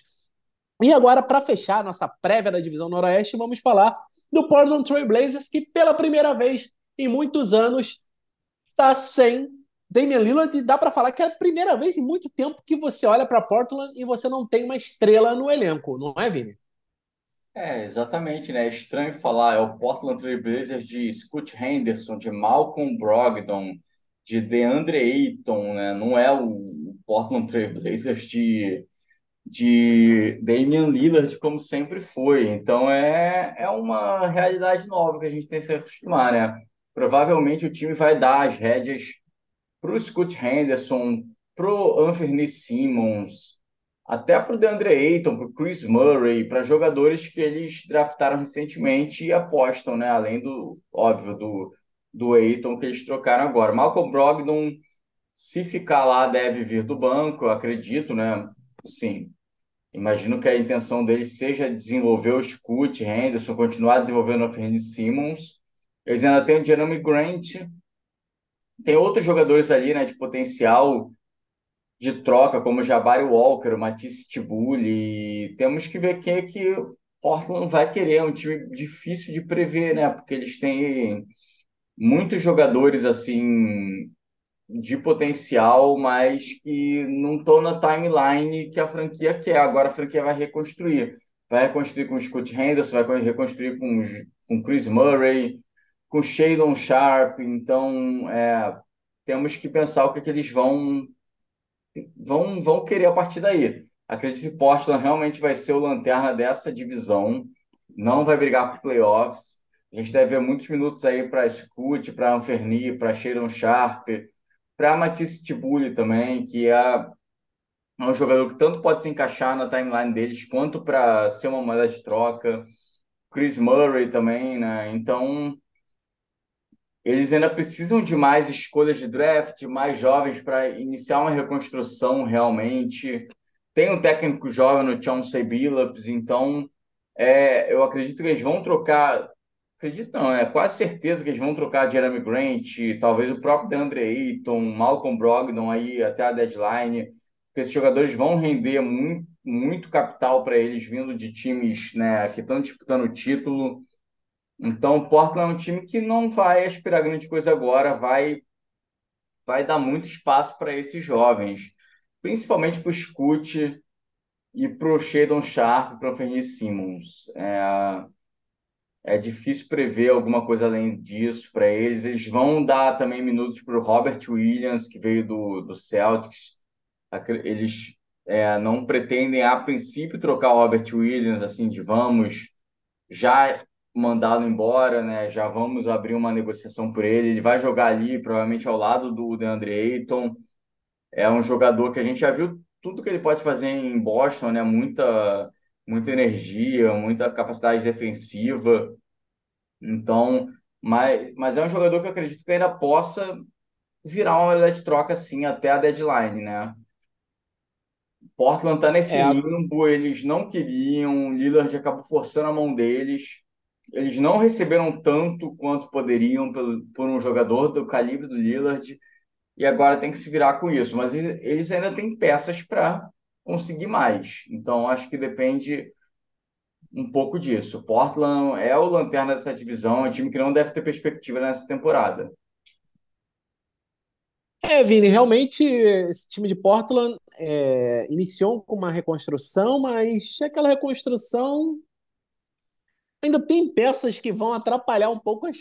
E agora, para fechar nossa prévia da divisão Noroeste, vamos falar do Portland Trail Blazers, que pela primeira vez em muitos anos está sem Damian Lillard. Dá para falar que é a primeira vez em muito tempo que você olha para Portland e você não tem uma estrela no elenco, não é, Vini? É, exatamente, né? É estranho falar, é o Portland Trail Blazers de Scott Henderson, de Malcolm Brogdon, de DeAndre Ayton, né? Não é o Portland Trail Blazers de, de Damian Lillard, como sempre foi. Então é, é uma realidade nova que a gente tem que se acostumar, né? Provavelmente o time vai dar as rédeas para o Scott Henderson, para o Anthony Simmons, até para o DeAndre Ayton, para o Chris Murray, para jogadores que eles draftaram recentemente e apostam, né? Além do, óbvio, do, do Ayton que eles trocaram agora. Malcolm Brogdon, se ficar lá, deve vir do banco, eu acredito, né? Sim. Imagino que a intenção deles seja desenvolver o Scoot, Henderson, continuar desenvolvendo o Fernie Simmons. Eles ainda têm o Jeremy Grant. Tem outros jogadores ali, né, de potencial de troca, como Jabari Walker, o Matisse Tibuli. Temos que ver quem é que o Portland vai querer. É um time difícil de prever, né? Porque eles têm muitos jogadores assim de potencial, mas que não estão na timeline que a franquia quer. Agora a franquia vai reconstruir. Vai reconstruir com o Scott Henderson, vai reconstruir com, com Chris Murray, com Shadon Sharp. Então, é, temos que pensar o que, é que eles vão vão, vão querer a partir daí. Acredito que Portland realmente vai ser o lanterna dessa divisão, não vai brigar por playoffs. A gente deve ver muitos minutos aí para Scoot, para Anferni, para Sharon Sharp, para Matisse Tibuli também, que é, é um jogador que tanto pode se encaixar na timeline deles, quanto para ser uma moeda de troca. Chris Murray também, né? Então, eles ainda precisam de mais escolhas de draft, mais jovens para iniciar uma reconstrução realmente. Tem um técnico jovem no Chauncey Billups, então é, eu acredito que eles vão trocar. Acredito não, é quase certeza que eles vão trocar Jeremy Grant, talvez o próprio DeAndre Ayton, Malcolm Brogdon aí até a deadline, porque esses jogadores vão render muito, muito capital para eles vindo de times né, que estão disputando o título. Então, o Portland é um time que não vai aspirar grande coisa agora, vai vai dar muito espaço para esses jovens, principalmente para o Scoot e para o Shadon Sharp, para o Fernie Simmons. É, é difícil prever alguma coisa além disso para eles. Eles vão dar também minutos para o Robert Williams, que veio do, do Celtics. Eles é, não pretendem, a princípio, trocar o Robert Williams, assim, de vamos já mandá-lo embora, né? Já vamos abrir uma negociação por ele. Ele vai jogar ali, provavelmente ao lado do DeAndre Ayton. É um jogador que a gente já viu tudo que ele pode fazer em Boston, né? Muita, muita energia, muita capacidade defensiva. Então, mas, mas é um jogador que eu acredito que ainda possa virar uma moeda de troca, sim, até a deadline, né? Portland tá nesse é. limbo, eles não queriam, Lillard acabou forçando a mão deles eles não receberam tanto quanto poderiam por, por um jogador do calibre do Lillard e agora tem que se virar com isso. Mas eles ainda têm peças para conseguir mais. Então acho que depende um pouco disso. Portland é o lanterna dessa divisão, é um time que não deve ter perspectiva nessa temporada. É, Vini, realmente esse time de Portland é, iniciou com uma reconstrução, mas aquela reconstrução ainda tem peças que vão atrapalhar um pouco as,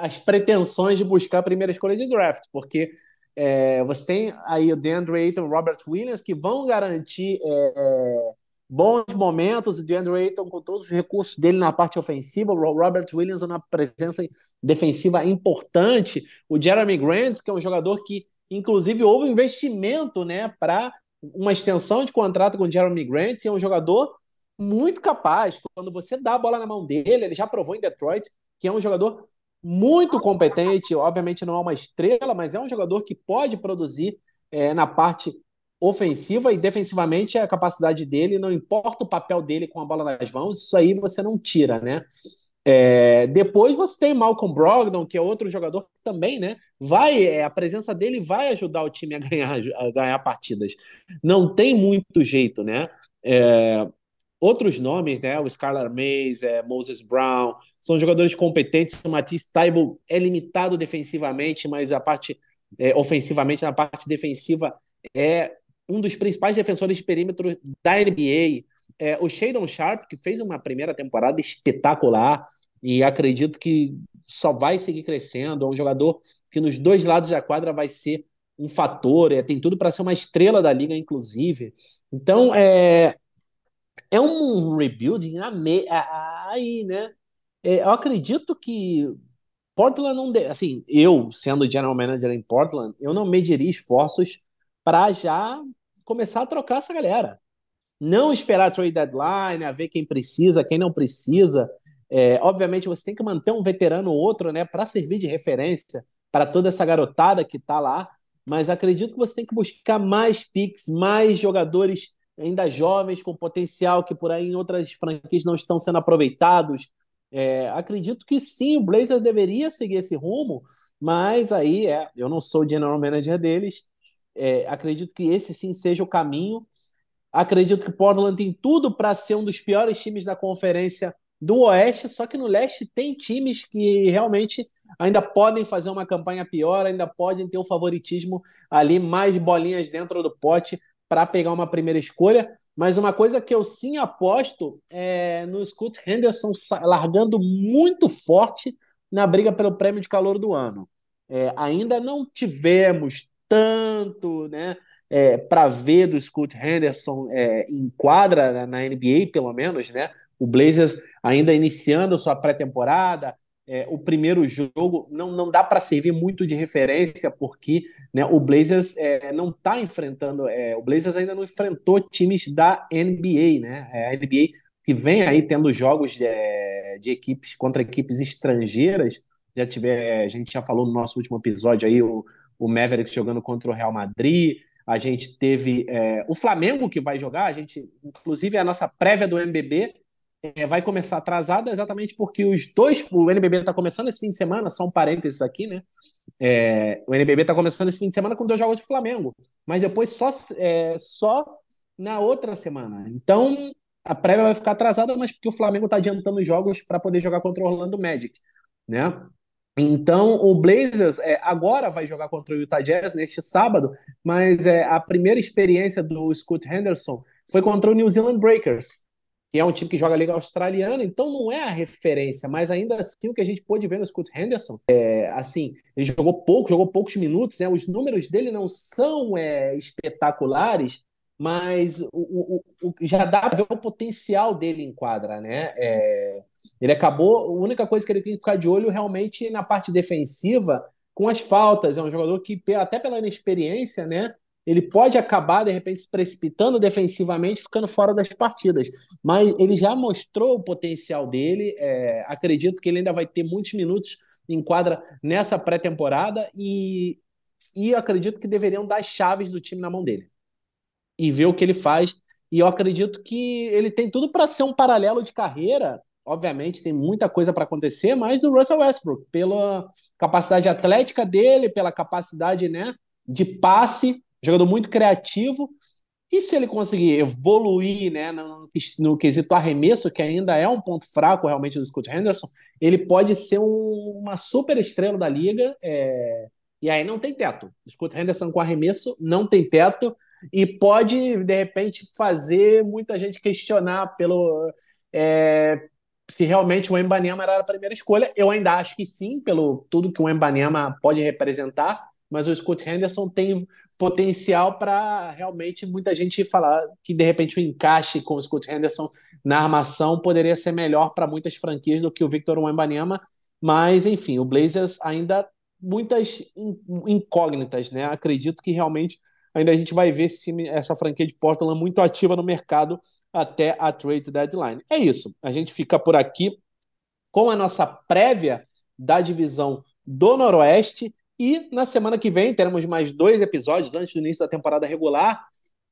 as pretensões de buscar a primeira escolha de draft, porque é, você tem aí o DeAndre Ayton, Robert Williams, que vão garantir é, bons momentos. O DeAndre Ayton com todos os recursos dele na parte ofensiva, o Robert Williams na presença defensiva importante. O Jeremy Grant, que é um jogador que, inclusive, houve investimento né, para uma extensão de contrato com o Jeremy Grant, é um jogador muito capaz. Quando você dá a bola na mão dele, ele já provou em Detroit que é um jogador muito competente. Obviamente não é uma estrela, mas é um jogador que pode produzir é, na parte ofensiva e defensivamente a capacidade dele, não importa o papel dele com a bola nas mãos, isso aí você não tira, né? É, depois você tem Malcolm Brogdon, que é outro jogador que também, né? Vai, é, a presença dele vai ajudar o time a ganhar, a ganhar partidas. Não tem muito jeito, né? É, outros nomes, né? O Scarlett Mays, é, Moses Brown, são jogadores competentes. O Matisse Taibo é limitado defensivamente, mas a parte é, ofensivamente, na parte defensiva, é um dos principais defensores de perímetro da NBA. É, o Shadon Sharp, que fez uma primeira temporada espetacular e acredito que só vai seguir crescendo. É um jogador que nos dois lados da quadra vai ser um fator, é, tem tudo para ser uma estrela da liga, inclusive. Então, é, é um rebuilding aí, né? É, eu acredito que Portland não. Assim, eu, sendo general manager em Portland, eu não mediria esforços para já começar a trocar essa galera. Não esperar a trade deadline, a ver quem precisa, quem não precisa. É, obviamente, você tem que manter um veterano ou outro, né, para servir de referência para toda essa garotada que está lá. Mas acredito que você tem que buscar mais picks, mais jogadores ainda jovens, com potencial que por aí em outras franquias não estão sendo aproveitados. É, acredito que sim, o Blazers deveria seguir esse rumo, mas aí é, eu não sou o general manager deles. É, acredito que esse sim seja o caminho. Acredito que Portland tem tudo para ser um dos piores times da conferência do Oeste, só que no Leste tem times que realmente ainda podem fazer uma campanha pior, ainda podem ter o favoritismo ali, mais bolinhas dentro do pote para pegar uma primeira escolha. Mas uma coisa que eu sim aposto é no Scott Henderson largando muito forte na briga pelo prêmio de calor do ano. É, ainda não tivemos tanto né, é, para ver do Scott Henderson é, em quadra na NBA, pelo menos, né? O Blazers ainda iniciando sua pré-temporada, é, o primeiro jogo não, não dá para servir muito de referência, porque né, o Blazers é, não está enfrentando, é, o Blazers ainda não enfrentou times da NBA, né? É, a NBA que vem aí tendo jogos de, é, de equipes contra equipes estrangeiras. Já tiver, a gente já falou no nosso último episódio aí, o, o Mavericks jogando contra o Real Madrid. A gente teve é, o Flamengo que vai jogar, a gente, inclusive, a nossa prévia do MBB é, vai começar atrasada exatamente porque os dois. O NBB está começando esse fim de semana, só um parênteses aqui, né? É, o NBB está começando esse fim de semana com dois jogos de Flamengo, mas depois só, é, só na outra semana. Então a prévia vai ficar atrasada, mas porque o Flamengo está adiantando os jogos para poder jogar contra o Orlando Magic, né? Então, o Blazers é, agora vai jogar contra o Utah Jazz neste sábado, mas é, a primeira experiência do Scott Henderson foi contra o New Zealand Breakers, que é um time que joga a Liga Australiana, então não é a referência, mas ainda assim o que a gente pôde ver no Scott Henderson, é, assim, ele jogou pouco, jogou poucos minutos, né? os números dele não são é, espetaculares, mas o, o, o, já dá para ver o potencial dele em quadra, né? É, ele acabou, a única coisa que ele tem que ficar de olho realmente na parte defensiva, com as faltas, é um jogador que, até pela inexperiência, né? Ele pode acabar, de repente, se precipitando defensivamente, ficando fora das partidas. Mas ele já mostrou o potencial dele. É, acredito que ele ainda vai ter muitos minutos em quadra nessa pré-temporada e, e acredito que deveriam dar as chaves do time na mão dele e ver o que ele faz. E eu acredito que ele tem tudo para ser um paralelo de carreira. Obviamente, tem muita coisa para acontecer, mas do Russell Westbrook, pela capacidade atlética dele, pela capacidade né, de passe jogador muito criativo. E se ele conseguir evoluir né, no, no, quesito arremesso, que ainda é um ponto fraco realmente do Scott Henderson, ele pode ser um, uma super estrela da liga. É, E aí não tem teto. O Scott Henderson com arremesso não tem teto e pode, de repente, fazer muita gente questionar pelo é, se realmente o Embanyama era a primeira escolha. Eu ainda acho que sim, pelo tudo que o Embanyama pode representar, mas o Scott Henderson tem potencial para realmente muita gente falar que de repente o encaixe com o Scott Henderson na armação poderia ser melhor para muitas franquias do que o Victor Wembanyama, mas enfim, o Blazers ainda muitas incógnitas, né? Acredito que realmente ainda a gente vai ver se essa franquia de Portland muito ativa no mercado até a trade deadline. É isso. A gente fica por aqui com a nossa prévia da divisão do Noroeste e na semana que vem teremos mais dois episódios antes do início da temporada regular.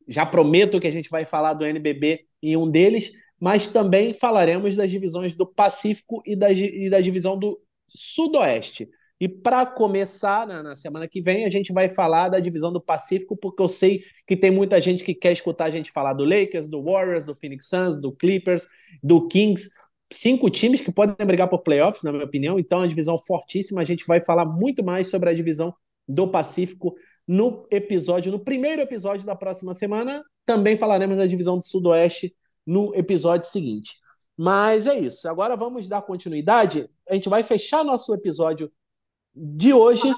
Já prometo que a gente vai falar do NBB em um deles, mas também falaremos das divisões do Pacífico e da, e da divisão do Sudoeste. E para começar, na, na, semana que vem, a gente vai falar da divisão do Pacífico, porque eu sei que tem muita gente que quer escutar a gente falar do Lakers, do Warriors, do Phoenix Suns, do Clippers, do Kings. Cinco times que podem brigar por playoffs, na minha opinião. Então, é uma divisão fortíssima. A gente vai falar muito mais sobre a divisão do Pacífico no episódio, no primeiro episódio da próxima semana. Também falaremos da divisão do Sudoeste no episódio seguinte. Mas é isso. Agora vamos dar continuidade. A gente vai fechar nosso episódio de hoje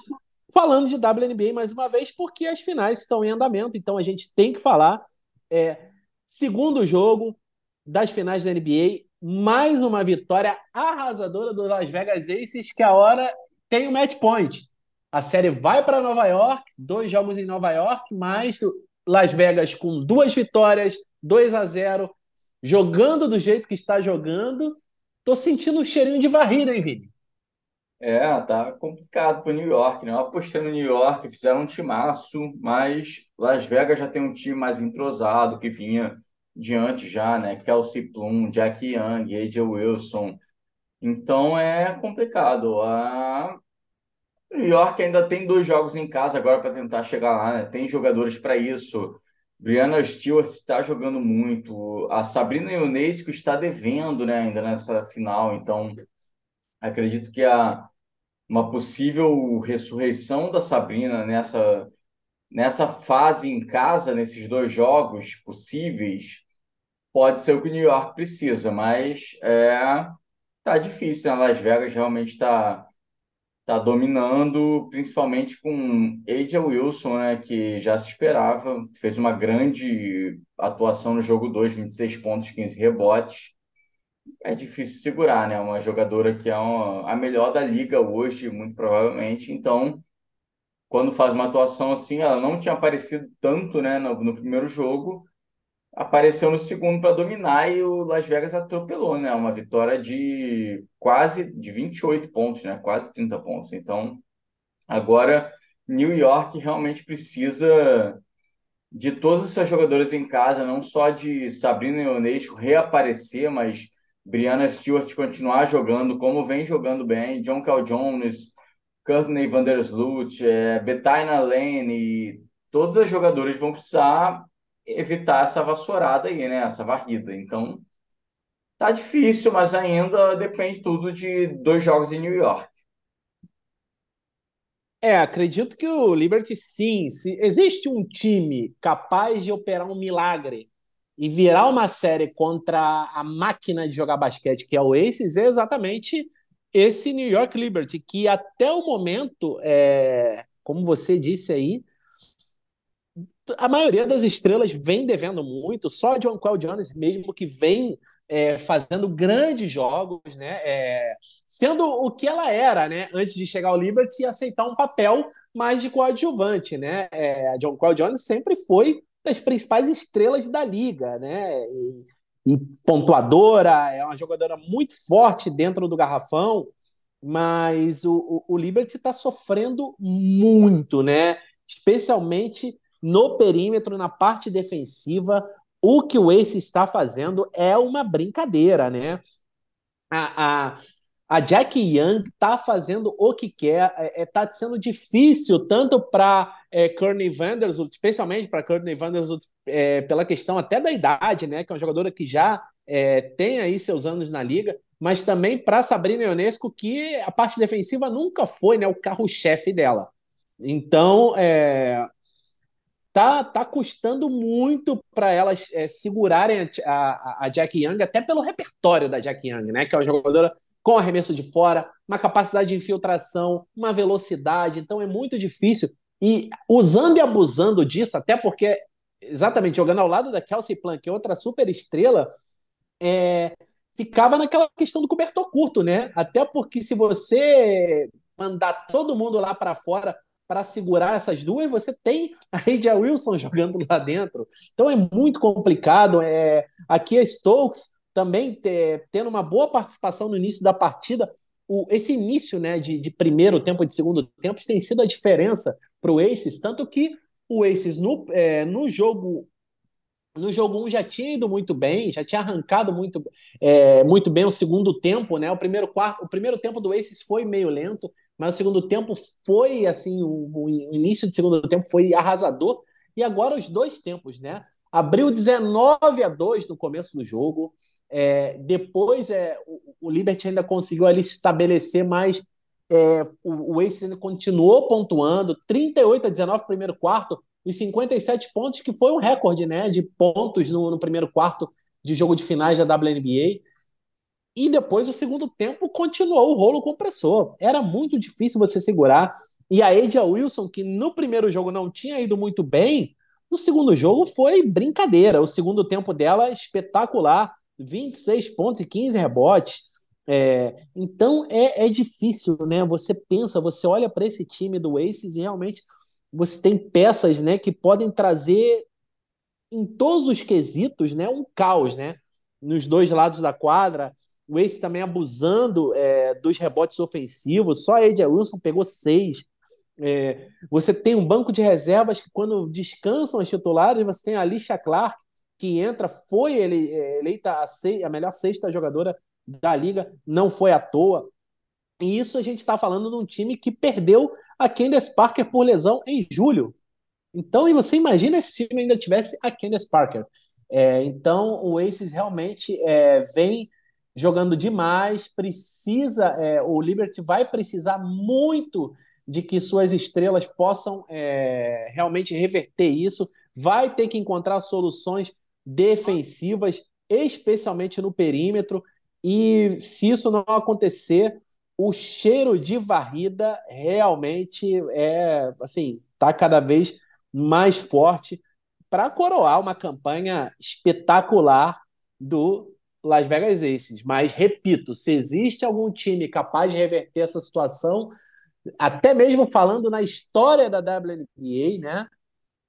falando de WNBA mais uma vez, porque as finais estão em andamento, então a gente tem que falar. É, segundo jogo das finais da NBA, mais uma vitória arrasadora do Las Vegas Aces, que a hora tem o match point. A série vai para Nova York, dois jogos em Nova York, mais Las Vegas com duas vitórias, 2 a 0 jogando do jeito que está jogando. Tô sentindo um cheirinho de varrida, hein, Vini? É, tá complicado para New York, né? Apostei no New York, fizeram um timaço, mas Las Vegas já tem um time mais entrosado que vinha diante já, né? Kelsey Plum, Jack Young, AJ Wilson. Então é complicado. A New York ainda tem dois jogos em casa agora para tentar chegar lá, né? Tem jogadores para isso. Brianna Stewart está jogando muito. A Sabrina Ionesco está devendo, né, ainda nessa final. Então, acredito que a, uma possível ressurreição da Sabrina nessa, nessa fase em casa, nesses dois jogos possíveis, pode ser o que o New York precisa, mas é, tá difícil, né? Las Vegas realmente está tá dominando, principalmente com AJ Wilson, né, que já se esperava, fez uma grande atuação no jogo 2, 26 pontos, 15 rebotes. É difícil segurar, né? Uma jogadora que é uma, a melhor da liga hoje, muito provavelmente. Então, quando faz uma atuação assim, ela não tinha aparecido tanto, né, no, no primeiro jogo, apareceu no segundo para dominar e o Las Vegas atropelou, né? Uma vitória de quase de 28 pontos, né? Quase 30 pontos. Então, agora New York realmente precisa de todos os seus jogadores em casa, não só de Sabrina Ionesco reaparecer, mas Brianna Stewart continuar jogando como vem jogando bem, John Cal Jones, Courtney Vandersloot, é, Betaina Lane, todas as jogadoras vão precisar evitar essa vassourada aí, né? Essa varrida. Então, tá difícil, mas ainda depende tudo de dois jogos em New York. É, acredito que o Liberty sim. Se existe um time capaz de operar um milagre e virar uma série contra a máquina de jogar basquete que é o Aces, é exatamente esse New York Liberty, que até o momento, é, como você disse aí, a maioria das estrelas vem devendo muito, só John Quell Jones mesmo que vem é, fazendo grandes jogos, né? É, sendo o que ela era, né? Antes de chegar ao Liberty e aceitar um papel mais de coadjuvante, né? É, a John Quell Jones sempre foi das principais estrelas da liga, né? E, e pontuadora, é uma jogadora muito forte dentro do garrafão, mas o, o, o Liberty está sofrendo muito, né? Especialmente no perímetro, na parte defensiva, o que o Ace está fazendo é uma brincadeira, né? A, a, a Jack Young está fazendo o que quer, está é, é, tá sendo difícil tanto para é, Courtney Vandersloot, especialmente para Courtney Vandersloot, é, pela questão até da idade, né? Que é uma jogadora que já é, tem aí seus anos na liga, mas também para Sabrina Ionesco, que a parte defensiva nunca foi né, o carro-chefe dela. Então, é, tá, tá custando muito para elas é, segurarem a, a, a, Jack Young, até pelo repertório da Jack Young, né? Que é uma jogadora com arremesso de fora, uma capacidade de infiltração, uma velocidade. Então é muito difícil. E usando e abusando disso, até porque, exatamente, jogando ao lado da Kelsey é outra super estrela, é, ficava naquela questão do cobertor curto, né? Até porque se você mandar todo mundo lá para fora para segurar essas duas, você tem a Adia Wilson jogando lá dentro. Então é muito complicado. É, aqui a Stokes também ter, tendo uma boa participação no início da partida. O, esse início né, de, de primeiro tempo e de segundo tempo tem sido a diferença para o Aces, tanto que o Aces no, é, no jogo no jogo 1 um já tinha ido muito bem, já tinha arrancado muito, é, muito bem o segundo tempo, né? O primeiro quarto, o primeiro tempo do Aces foi meio lento, mas o segundo tempo foi assim, o, o início do segundo tempo foi arrasador. E agora os dois tempos, né? Abriu 19 a 2 no começo do jogo. É, depois é, o, o Liberty ainda conseguiu ali estabelecer mais. É, o, o Ace continuou pontuando, 38 a 19 no primeiro quarto, os 57 pontos, que foi um recorde né, de pontos no, no primeiro quarto de jogo de finais da WNBA. E depois o segundo tempo continuou o rolo compressor. Era muito difícil você segurar. E a Adia Wilson, que no primeiro jogo não tinha ido muito bem, no segundo jogo foi brincadeira. O segundo tempo dela espetacular. 26 pontos e 15 rebotes. É, então é, é difícil, né? Você pensa, você olha para esse time do Aces e realmente você tem peças, né, que podem trazer em todos os quesitos, né, um caos, né? Nos dois lados da quadra, o Ace também abusando é, dos rebotes ofensivos. Só a Edia Wilson pegou seis. É, você tem um banco de reservas que, quando descansam os titulares, você tem a Alicia Clark, que entra, foi ele, é, eleita a, a melhor sexta jogadora da liga, não foi à toa. E isso a gente está falando de um time que perdeu a Candace Parker por lesão em julho. Então, e você imagina se esse time ainda tivesse a Candace Parker. É, então, o Aces realmente é, vem jogando demais, precisa, é, o Liberty vai precisar muito de que suas estrelas possam é, realmente reverter isso, vai ter que encontrar soluções defensivas, especialmente no perímetro, e se isso não acontecer, o cheiro de varrida realmente é assim, tá cada vez mais forte para coroar uma campanha espetacular do Las Vegas Aces. Mas, repito, se existe algum time capaz de reverter essa situação, até mesmo falando na história da WNBA, né?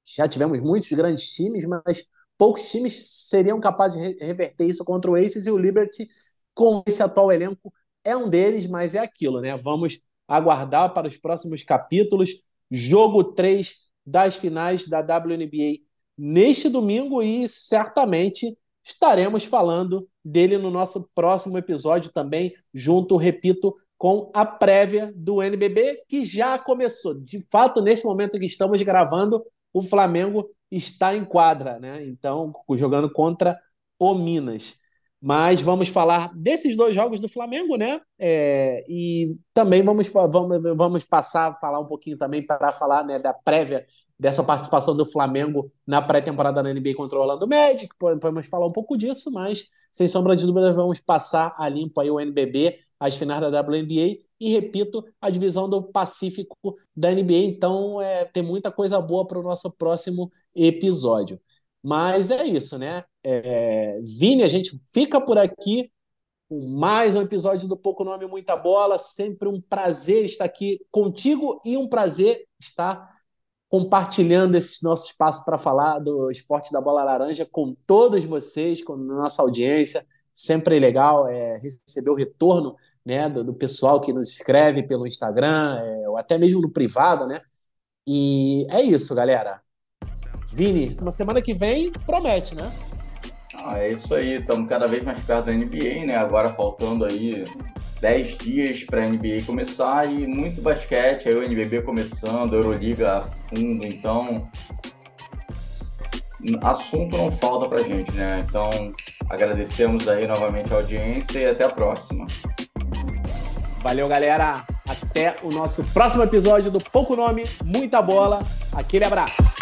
Já tivemos muitos grandes times, mas poucos times seriam capazes de reverter isso contra o Aces e o Liberty, com esse atual elenco, é um deles, mas é aquilo, né? Vamos aguardar para os próximos capítulos. Jogo 3 das finais da WNBA neste domingo e certamente estaremos falando dele no nosso próximo episódio também, junto, repito, com a prévia do NBB, que já começou. De fato, nesse momento que estamos gravando, o Flamengo está em quadra, né? Então, jogando contra o Minas. Mas vamos falar desses dois jogos do Flamengo, né? É, e também vamos, vamos, vamos passar, falar um pouquinho também para falar né, da prévia dessa participação do Flamengo na pré-temporada da NBA contra o Orlando Magic. Podemos falar um pouco disso, mas sem sombra de dúvida vamos passar a limpo aí o NBB, as finais da WNBA e repito, a divisão do Pacífico da NBA. Então, é, tem muita coisa boa para o nosso próximo episódio. Mas é isso, né? É, Vini, a gente fica por aqui mais um episódio do Pouco Nome Muita Bola. Sempre um prazer estar aqui contigo e um prazer estar compartilhando esse nosso espaço para falar do esporte da bola laranja com todos vocês, com a nossa audiência. Sempre é legal é, receber o retorno né, do, do, pessoal que nos escreve pelo Instagram, é, ou até mesmo no privado, né? E é isso, galera. Vini, uma semana que vem promete, né? Ah, é isso aí, estamos cada vez mais perto da NBA, né? Agora faltando aí 10 dias para a NBA começar e muito basquete, aí o NBB começando, a Euroliga a fundo, então assunto não falta para gente, né? Então agradecemos aí novamente a audiência e até a próxima. Valeu, galera! Até o nosso próximo episódio do Pouco Nome, Muita Bola. Aquele abraço.